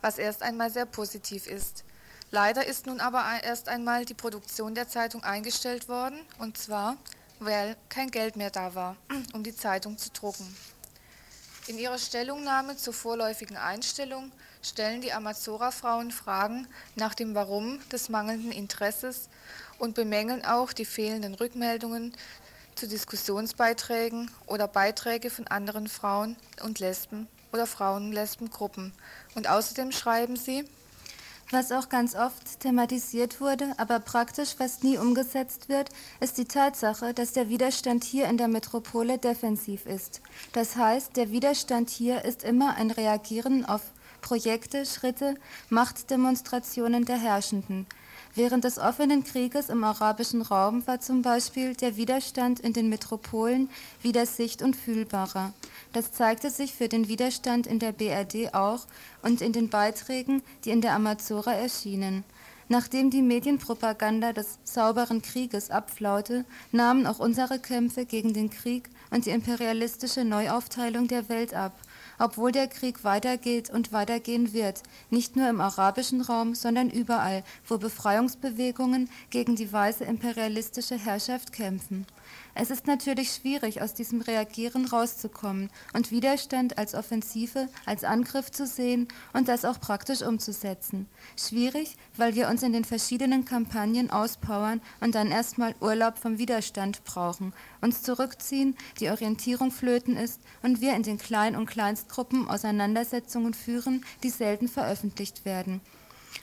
was erst einmal sehr positiv ist. Leider ist nun aber erst einmal die Produktion der Zeitung eingestellt worden, und zwar, weil kein Geld mehr da war, *clears throat* um die Zeitung zu drucken. In ihrer Stellungnahme zur vorläufigen Einstellung stellen die Amazora-Frauen Fragen nach dem Warum des mangelnden Interesses und bemängeln auch die fehlenden Rückmeldungen zu Diskussionsbeiträgen oder Beiträge von anderen Frauen und Lesben oder Frauen-Lesben-Gruppen. Und außerdem schreiben sie, was auch ganz oft thematisiert wurde, aber praktisch fast nie umgesetzt wird, ist die Tatsache, dass der Widerstand hier in der Metropole defensiv ist. Das heißt, der Widerstand hier ist immer ein Reagieren auf Projekte, Schritte, Machtdemonstrationen der Herrschenden. Während des offenen Krieges im arabischen Raum war zum Beispiel der Widerstand in den Metropolen wieder sicht- und fühlbarer. Das zeigte sich für den Widerstand in der BRD auch und in den Beiträgen, die in der Amazora erschienen. Nachdem die Medienpropaganda des sauberen Krieges abflaute, nahmen auch unsere Kämpfe gegen den Krieg und die imperialistische Neuaufteilung der Welt ab obwohl der Krieg weitergeht und weitergehen wird, nicht nur im arabischen Raum, sondern überall, wo Befreiungsbewegungen gegen die weiße imperialistische Herrschaft kämpfen. Es ist natürlich schwierig, aus diesem Reagieren rauszukommen und Widerstand als Offensive, als Angriff zu sehen und das auch praktisch umzusetzen. Schwierig, weil wir uns in den verschiedenen Kampagnen auspowern und dann erstmal Urlaub vom Widerstand brauchen, uns zurückziehen, die Orientierung flöten ist und wir in den Klein- und Kleinstgruppen Auseinandersetzungen führen, die selten veröffentlicht werden.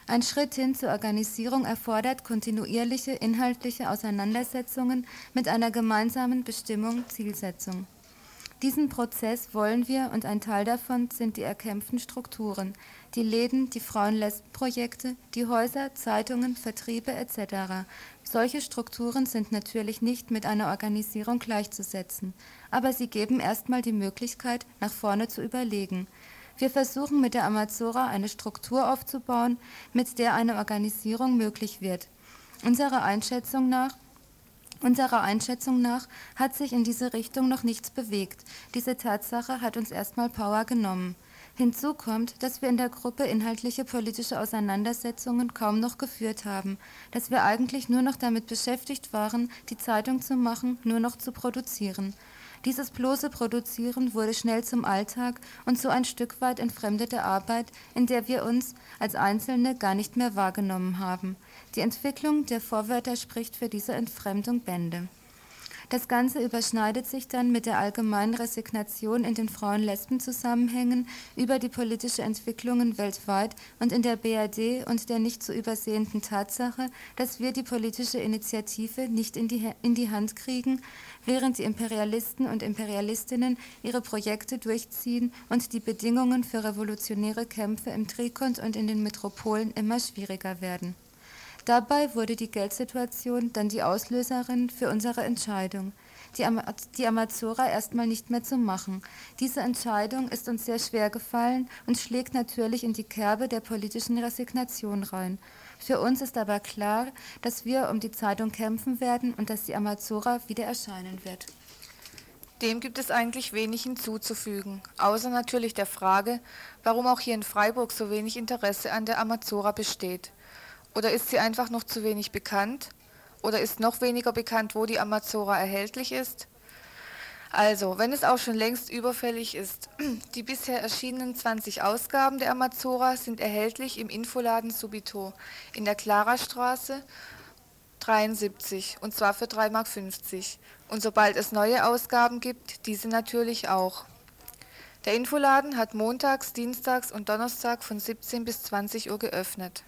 Ein Schritt hin zur Organisierung erfordert kontinuierliche inhaltliche Auseinandersetzungen mit einer gemeinsamen Bestimmung Zielsetzung. Diesen Prozess wollen wir und ein Teil davon sind die erkämpften Strukturen, die Läden, die Frauen-Lesben-Projekte, die Häuser, Zeitungen, Vertriebe etc. Solche Strukturen sind natürlich nicht mit einer Organisierung gleichzusetzen, aber sie geben erstmal die Möglichkeit, nach vorne zu überlegen, wir versuchen mit der Amazora eine Struktur aufzubauen, mit der eine Organisierung möglich wird. Unserer Einschätzung nach Unserer Einschätzung nach hat sich in diese Richtung noch nichts bewegt. Diese Tatsache hat uns erstmal Power genommen. Hinzu kommt, dass wir in der Gruppe inhaltliche politische Auseinandersetzungen kaum noch geführt haben, dass wir eigentlich nur noch damit beschäftigt waren, die Zeitung zu machen, nur noch zu produzieren. Dieses bloße Produzieren wurde schnell zum Alltag und so ein Stück weit entfremdete Arbeit, in der wir uns als Einzelne gar nicht mehr wahrgenommen haben. Die Entwicklung der Vorwörter spricht für diese Entfremdung Bände. Das Ganze überschneidet sich dann mit der allgemeinen Resignation in den Frauen-Lesben-Zusammenhängen über die politische Entwicklungen weltweit und in der BRD und der nicht zu übersehenden Tatsache, dass wir die politische Initiative nicht in die, in die Hand kriegen, während die Imperialisten und Imperialistinnen ihre Projekte durchziehen und die Bedingungen für revolutionäre Kämpfe im Trikont und in den Metropolen immer schwieriger werden. Dabei wurde die Geldsituation dann die Auslöserin für unsere Entscheidung, die, Am die Amazora erstmal nicht mehr zu machen. Diese Entscheidung ist uns sehr schwer gefallen und schlägt natürlich in die Kerbe der politischen Resignation rein. Für uns ist aber klar, dass wir um die Zeitung kämpfen werden und dass die Amazora wieder erscheinen wird. Dem gibt es eigentlich wenig hinzuzufügen, außer natürlich der Frage, warum auch hier in Freiburg so wenig Interesse an der Amazora besteht. Oder ist sie einfach noch zu wenig bekannt? Oder ist noch weniger bekannt, wo die Amazora erhältlich ist? Also, wenn es auch schon längst überfällig ist, *clears throat* die bisher erschienenen 20 Ausgaben der Amazora sind erhältlich im Infoladen Subito in der Klarastraße 73 und zwar für 3,50 Mark. Und sobald es neue Ausgaben gibt, diese natürlich auch. Der Infoladen hat montags, dienstags und Donnerstag von 17 bis 20 Uhr geöffnet.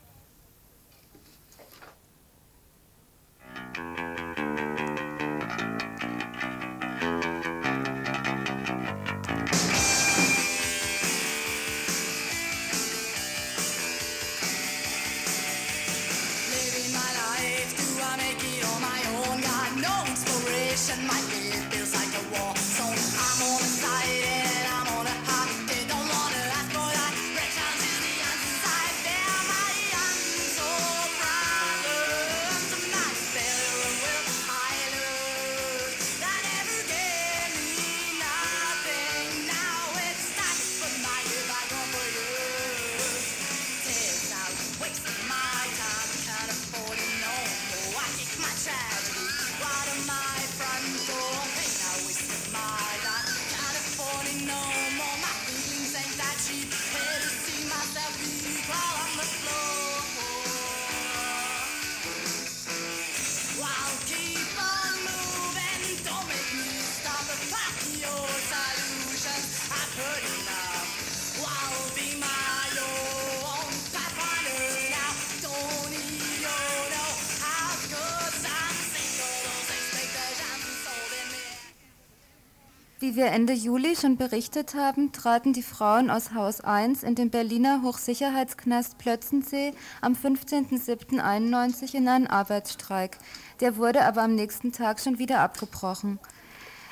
Wir Ende Juli schon berichtet haben, traten die Frauen aus Haus 1 in den Berliner Hochsicherheitsknast Plötzensee am 15.07.91 in einen Arbeitsstreik. Der wurde aber am nächsten Tag schon wieder abgebrochen.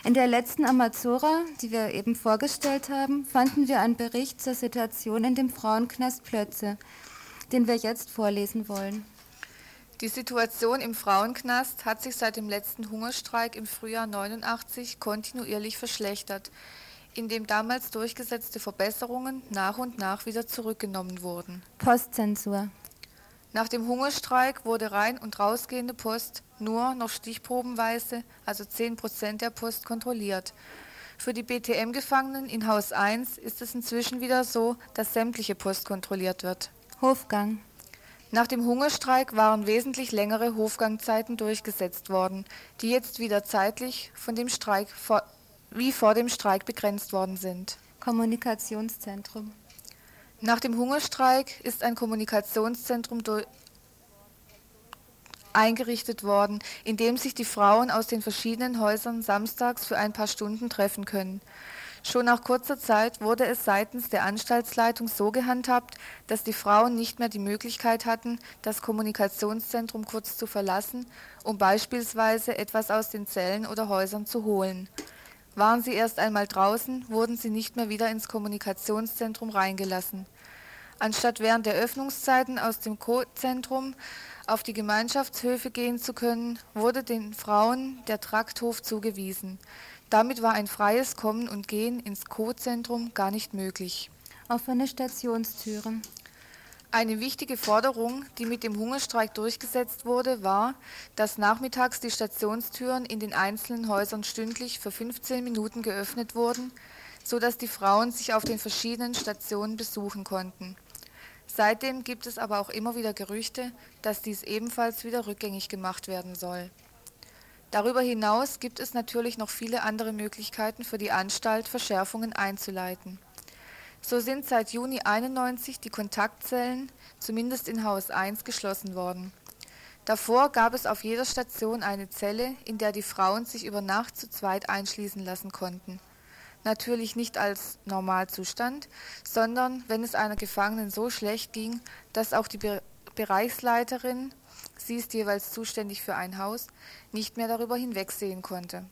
In der letzten Amazora, die wir eben vorgestellt haben, fanden wir einen Bericht zur Situation in dem Frauenknast Plötze, den wir jetzt vorlesen wollen. Die Situation im Frauenknast hat sich seit dem letzten Hungerstreik im Frühjahr 89 kontinuierlich verschlechtert, indem damals durchgesetzte Verbesserungen nach und nach wieder zurückgenommen wurden. Postzensur. Nach dem Hungerstreik wurde rein- und rausgehende Post nur noch stichprobenweise, also 10 Prozent der Post, kontrolliert. Für die BTM-Gefangenen in Haus 1 ist es inzwischen wieder so, dass sämtliche Post kontrolliert wird. Hofgang. Nach dem Hungerstreik waren wesentlich längere Hofgangzeiten durchgesetzt worden, die jetzt wieder zeitlich von dem Streik vor, wie vor dem Streik begrenzt worden sind. Kommunikationszentrum. Nach dem Hungerstreik ist ein Kommunikationszentrum eingerichtet worden, in dem sich die Frauen aus den verschiedenen Häusern samstags für ein paar Stunden treffen können. Schon nach kurzer Zeit wurde es seitens der Anstaltsleitung so gehandhabt, dass die Frauen nicht mehr die Möglichkeit hatten, das Kommunikationszentrum kurz zu verlassen, um beispielsweise etwas aus den Zellen oder Häusern zu holen. Waren sie erst einmal draußen, wurden sie nicht mehr wieder ins Kommunikationszentrum reingelassen. Anstatt während der Öffnungszeiten aus dem Co-Zentrum auf die Gemeinschaftshöfe gehen zu können, wurde den Frauen der Trakthof zugewiesen. Damit war ein freies Kommen und Gehen ins Co-Zentrum gar nicht möglich. Offene Stationstüren. Eine wichtige Forderung, die mit dem Hungerstreik durchgesetzt wurde, war, dass nachmittags die Stationstüren in den einzelnen Häusern stündlich für 15 Minuten geöffnet wurden, sodass die Frauen sich auf den verschiedenen Stationen besuchen konnten. Seitdem gibt es aber auch immer wieder Gerüchte, dass dies ebenfalls wieder rückgängig gemacht werden soll. Darüber hinaus gibt es natürlich noch viele andere Möglichkeiten für die Anstalt, Verschärfungen einzuleiten. So sind seit Juni 91 die Kontaktzellen, zumindest in Haus 1, geschlossen worden. Davor gab es auf jeder Station eine Zelle, in der die Frauen sich über Nacht zu zweit einschließen lassen konnten. Natürlich nicht als Normalzustand, sondern wenn es einer Gefangenen so schlecht ging, dass auch die Be Bereichsleiterin sie ist jeweils zuständig für ein Haus, nicht mehr darüber hinwegsehen konnte.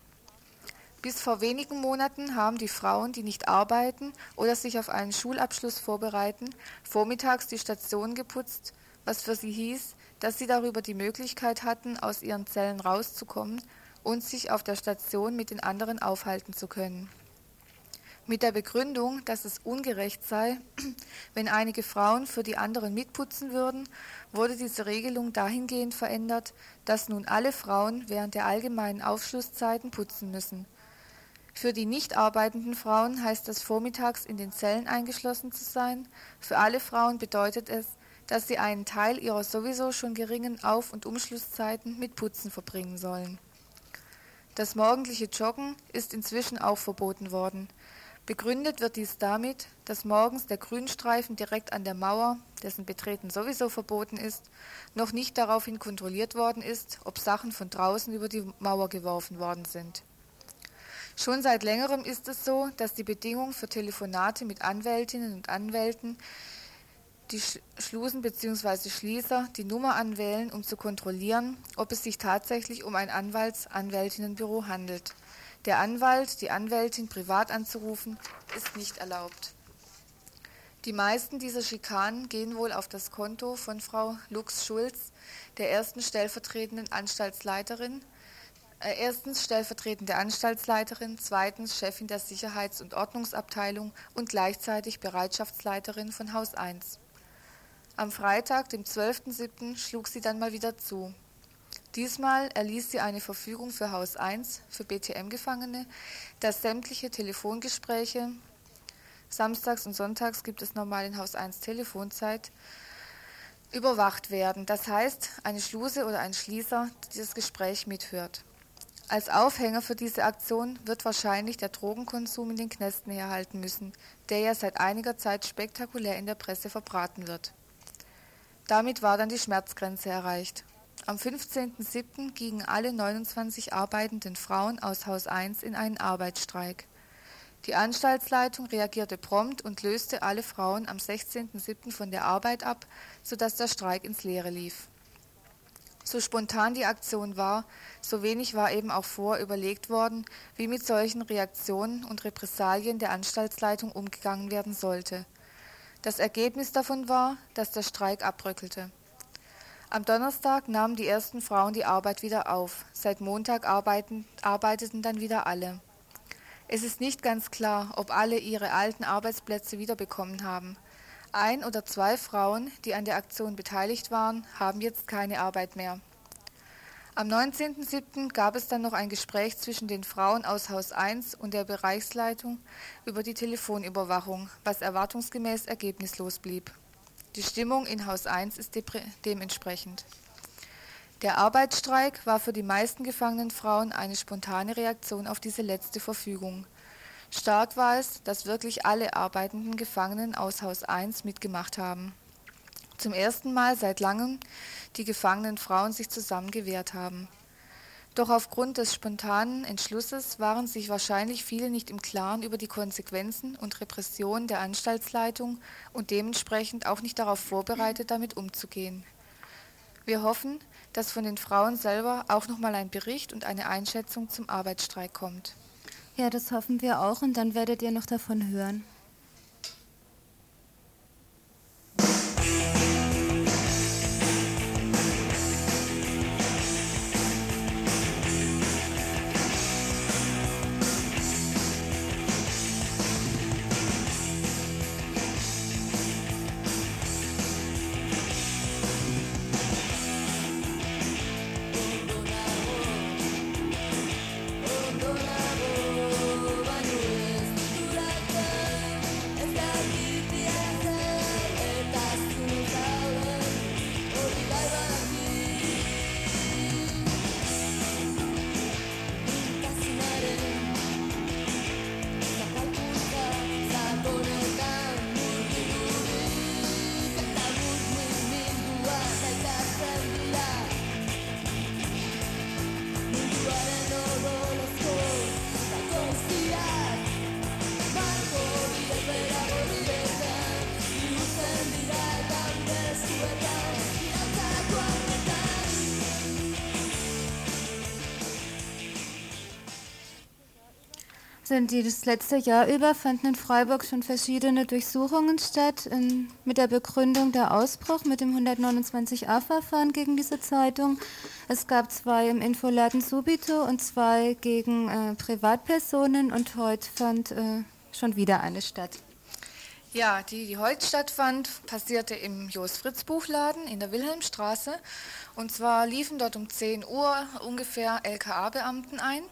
Bis vor wenigen Monaten haben die Frauen, die nicht arbeiten oder sich auf einen Schulabschluss vorbereiten, vormittags die Station geputzt, was für sie hieß, dass sie darüber die Möglichkeit hatten, aus ihren Zellen rauszukommen und sich auf der Station mit den anderen aufhalten zu können mit der Begründung, dass es ungerecht sei, *clears throat* wenn einige Frauen für die anderen mitputzen würden, wurde diese Regelung dahingehend verändert, dass nun alle Frauen während der allgemeinen Aufschlusszeiten putzen müssen. Für die nicht arbeitenden Frauen heißt das vormittags in den Zellen eingeschlossen zu sein. Für alle Frauen bedeutet es, dass sie einen Teil ihrer sowieso schon geringen Auf- und Umschlusszeiten mit Putzen verbringen sollen. Das morgendliche Joggen ist inzwischen auch verboten worden. Begründet wird dies damit, dass morgens der Grünstreifen direkt an der Mauer, dessen Betreten sowieso verboten ist, noch nicht daraufhin kontrolliert worden ist, ob Sachen von draußen über die Mauer geworfen worden sind. Schon seit längerem ist es so, dass die Bedingung für Telefonate mit Anwältinnen und Anwälten die Schlusen bzw. Schließer die Nummer anwählen, um zu kontrollieren, ob es sich tatsächlich um ein Anwalts-Anwältinnenbüro handelt. Der Anwalt, die Anwältin privat anzurufen, ist nicht erlaubt. Die meisten dieser Schikanen gehen wohl auf das Konto von Frau Lux Schulz, der ersten stellvertretenden Anstaltsleiterin, äh, erstens stellvertretende Anstaltsleiterin, zweitens Chefin der Sicherheits- und Ordnungsabteilung und gleichzeitig Bereitschaftsleiterin von Haus 1. Am Freitag, dem 12.07., schlug sie dann mal wieder zu. Diesmal erließ sie eine Verfügung für Haus 1 für BTM-Gefangene, dass sämtliche Telefongespräche, samstags und sonntags gibt es normal in Haus 1 Telefonzeit, überwacht werden. Das heißt, eine Schluse oder ein Schließer dieses Gespräch mithört. Als Aufhänger für diese Aktion wird wahrscheinlich der Drogenkonsum in den Knästen herhalten müssen, der ja seit einiger Zeit spektakulär in der Presse verbraten wird. Damit war dann die Schmerzgrenze erreicht. Am 15.07. gingen alle 29 arbeitenden Frauen aus Haus 1 in einen Arbeitsstreik. Die Anstaltsleitung reagierte prompt und löste alle Frauen am 16.07. von der Arbeit ab, sodass der Streik ins Leere lief. So spontan die Aktion war, so wenig war eben auch vor überlegt worden, wie mit solchen Reaktionen und Repressalien der Anstaltsleitung umgegangen werden sollte. Das Ergebnis davon war, dass der Streik abbröckelte. Am Donnerstag nahmen die ersten Frauen die Arbeit wieder auf. Seit Montag arbeiten, arbeiteten dann wieder alle. Es ist nicht ganz klar, ob alle ihre alten Arbeitsplätze wiederbekommen haben. Ein oder zwei Frauen, die an der Aktion beteiligt waren, haben jetzt keine Arbeit mehr. Am 19.07. gab es dann noch ein Gespräch zwischen den Frauen aus Haus 1 und der Bereichsleitung über die Telefonüberwachung, was erwartungsgemäß ergebnislos blieb. Die Stimmung in Haus 1 ist dementsprechend. Der Arbeitsstreik war für die meisten gefangenen Frauen eine spontane Reaktion auf diese letzte Verfügung. Stark war es, dass wirklich alle arbeitenden Gefangenen aus Haus 1 mitgemacht haben. Zum ersten Mal seit langem die gefangenen Frauen sich zusammen gewehrt haben. Doch aufgrund des spontanen Entschlusses waren sich wahrscheinlich viele nicht im Klaren über die Konsequenzen und Repressionen der Anstaltsleitung und dementsprechend auch nicht darauf vorbereitet, damit umzugehen. Wir hoffen, dass von den Frauen selber auch nochmal ein Bericht und eine Einschätzung zum Arbeitsstreik kommt. Ja, das hoffen wir auch und dann werdet ihr noch davon hören. Denn das letzte Jahr über fanden in Freiburg schon verschiedene Durchsuchungen statt, in, mit der Begründung der Ausbruch mit dem 129a-Verfahren gegen diese Zeitung. Es gab zwei im Infoladen Subito und zwei gegen äh, Privatpersonen und heute fand äh, schon wieder eine statt. Ja, die, die heute stattfand, passierte im Jos Fritz Buchladen in der Wilhelmstraße. Und zwar liefen dort um 10 Uhr ungefähr LKA-Beamten ein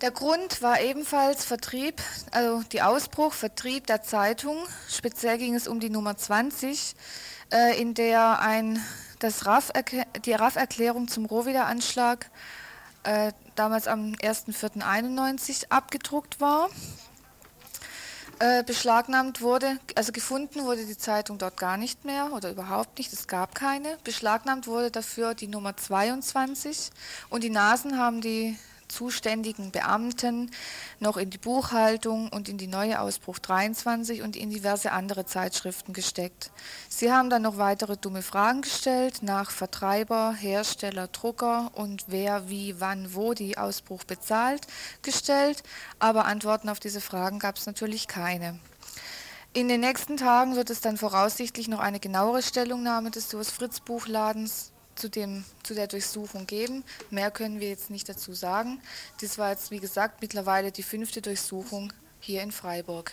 der Grund war ebenfalls Vertrieb, also die Ausbruch, Vertrieb der Zeitung. Speziell ging es um die Nummer 20, äh, in der ein, das RAF, die RAF-Erklärung zum Rohwiederanschlag äh, damals am 1.4.91 abgedruckt war. Äh, beschlagnahmt wurde, also gefunden wurde die Zeitung dort gar nicht mehr oder überhaupt nicht, es gab keine. Beschlagnahmt wurde dafür die Nummer 22 und die Nasen haben die zuständigen Beamten noch in die Buchhaltung und in die neue Ausbruch 23 und in diverse andere Zeitschriften gesteckt. Sie haben dann noch weitere dumme Fragen gestellt nach Vertreiber, Hersteller, Drucker und wer, wie, wann, wo die Ausbruch bezahlt gestellt, aber Antworten auf diese Fragen gab es natürlich keine. In den nächsten Tagen wird es dann voraussichtlich noch eine genauere Stellungnahme des Urs Fritz Buchladens zu, dem, zu der Durchsuchung geben. Mehr können wir jetzt nicht dazu sagen. Das war jetzt, wie gesagt, mittlerweile die fünfte Durchsuchung hier in Freiburg.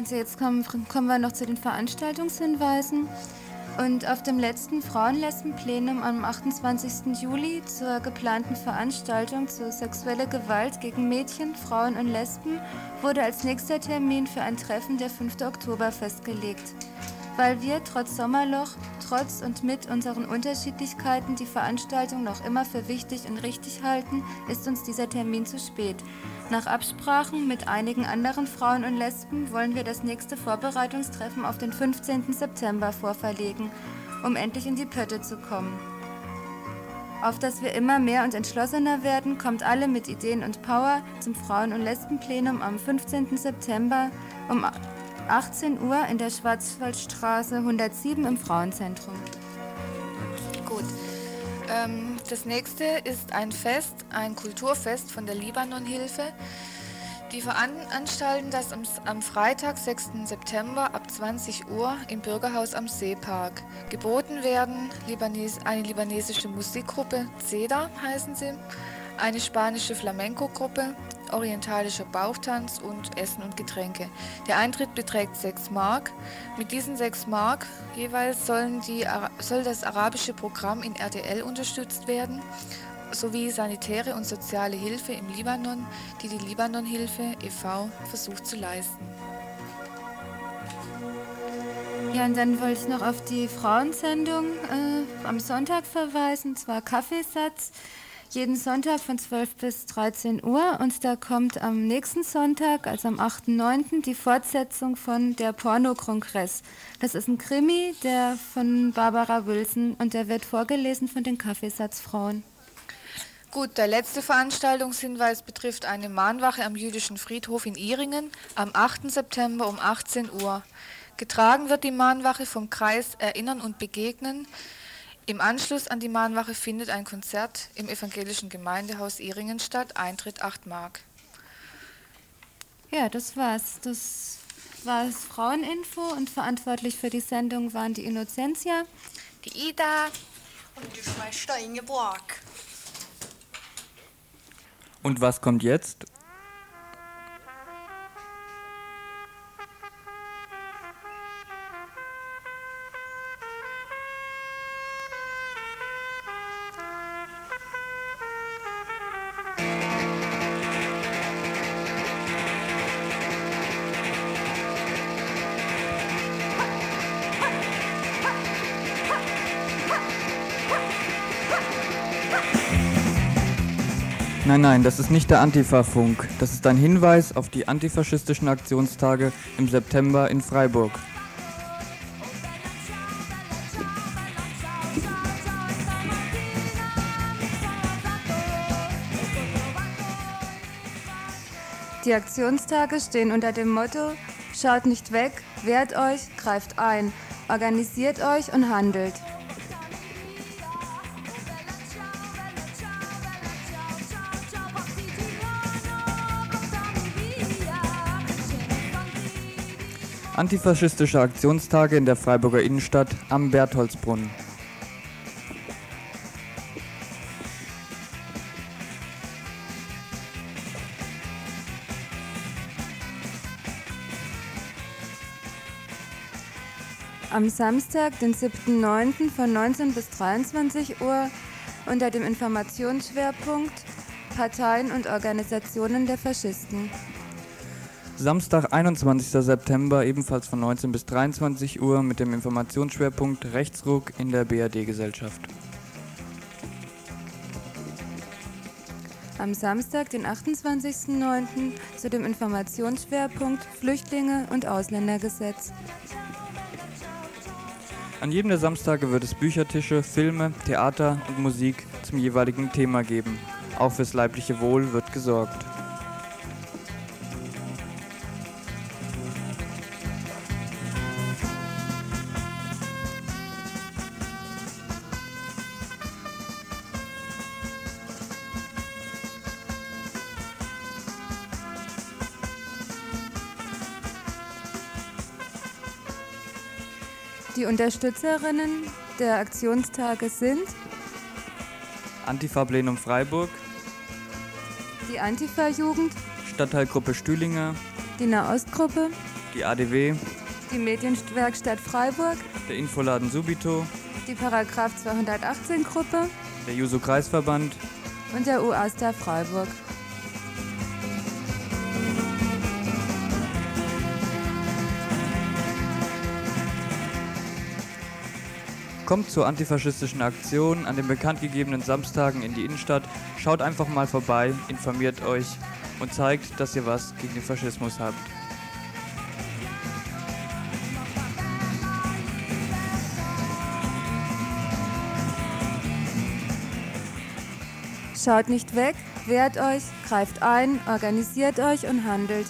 Also jetzt kommen, kommen wir noch zu den Veranstaltungshinweisen. Und auf dem letzten Frauenlesbenplenum am 28. Juli zur geplanten Veranstaltung zur sexuelle Gewalt gegen Mädchen, Frauen und Lesben wurde als nächster Termin für ein Treffen der 5. Oktober festgelegt. Weil wir trotz Sommerloch, trotz und mit unseren Unterschiedlichkeiten die Veranstaltung noch immer für wichtig und richtig halten, ist uns dieser Termin zu spät. Nach Absprachen mit einigen anderen Frauen und Lesben wollen wir das nächste Vorbereitungstreffen auf den 15. September vorverlegen, um endlich in die Pötte zu kommen. Auf dass wir immer mehr und entschlossener werden, kommt alle mit Ideen und Power zum Frauen- und Lesbenplenum am 15. September um 18 Uhr in der Schwarzwaldstraße 107 im Frauenzentrum. Ähm, das nächste ist ein Fest, ein Kulturfest von der Libanon-Hilfe. Die veranstalten das am, am, Freitag, 6. September ab 20 Uhr im Bürgerhaus am Seepark. Geboten werden Libanes, eine libanesische Musikgruppe, CEDA heißen sie, eine spanische Flamenco-Gruppe, orientalischer Bauchtanz und Essen und Getränke. Der Eintritt beträgt 6 Mark. Mit diesen 6 Mark jeweils sollen die, soll das arabische Programm in RTL unterstützt werden sowie sanitäre und soziale Hilfe im Libanon, die die Libanon-Hilfe e.V. versucht zu leisten. Ja, und dann wollte ich noch auf die Frauensendung äh, am Sonntag verweisen, zwar Kaffeesatz jeden Sonntag von 12 bis 13 Uhr und da kommt am nächsten Sonntag, also am 8.9., die Fortsetzung von der Pornokongress. Das ist ein Krimi, der von Barbara Wilson und der wird vorgelesen von den Kaffeesatzfrauen. Gut, der letzte Veranstaltungshinweis betrifft eine Mahnwache am jüdischen Friedhof in Iringen am 8. September um 18 Uhr. Getragen wird die Mahnwache vom Kreis Erinnern und Begegnen im Anschluss an die Mahnwache findet ein Konzert im evangelischen Gemeindehaus Iringen statt. Eintritt 8 Mark. Ja, das war's. Das war das Fraueninfo und verantwortlich für die Sendung waren die Innocentia, die Ida und die Schwester Ingeborg. Und was kommt jetzt? Nein, nein, das ist nicht der Antifa-Funk. Das ist ein Hinweis auf die antifaschistischen Aktionstage im September in Freiburg. Die Aktionstage stehen unter dem Motto Schaut nicht weg, wehrt euch, greift ein, organisiert euch und handelt. Antifaschistische Aktionstage in der Freiburger Innenstadt am Bertholdsbrunnen. Am Samstag, den 7.9. von 19 bis 23 Uhr unter dem Informationsschwerpunkt Parteien und Organisationen der Faschisten. Samstag, 21. September, ebenfalls von 19 bis 23 Uhr mit dem Informationsschwerpunkt Rechtsruck in der BRD-Gesellschaft. Am Samstag, den 28.09. zu dem Informationsschwerpunkt Flüchtlinge und Ausländergesetz. An jedem der Samstage wird es Büchertische, Filme, Theater und Musik zum jeweiligen Thema geben. Auch fürs leibliche Wohl wird gesorgt. Unterstützerinnen der Aktionstage sind Antifa Plenum Freiburg, die Antifa-Jugend, Stadtteilgruppe Stühlinger, die Nahostgruppe, die ADW, die Medienwerkstatt Freiburg, der Infoladen Subito, die Paragraph 218 Gruppe, der Juso Kreisverband und der UASTA Freiburg. Kommt zur antifaschistischen Aktion an den bekanntgegebenen Samstagen in die Innenstadt, schaut einfach mal vorbei, informiert euch und zeigt, dass ihr was gegen den Faschismus habt. Schaut nicht weg, wehrt euch, greift ein, organisiert euch und handelt.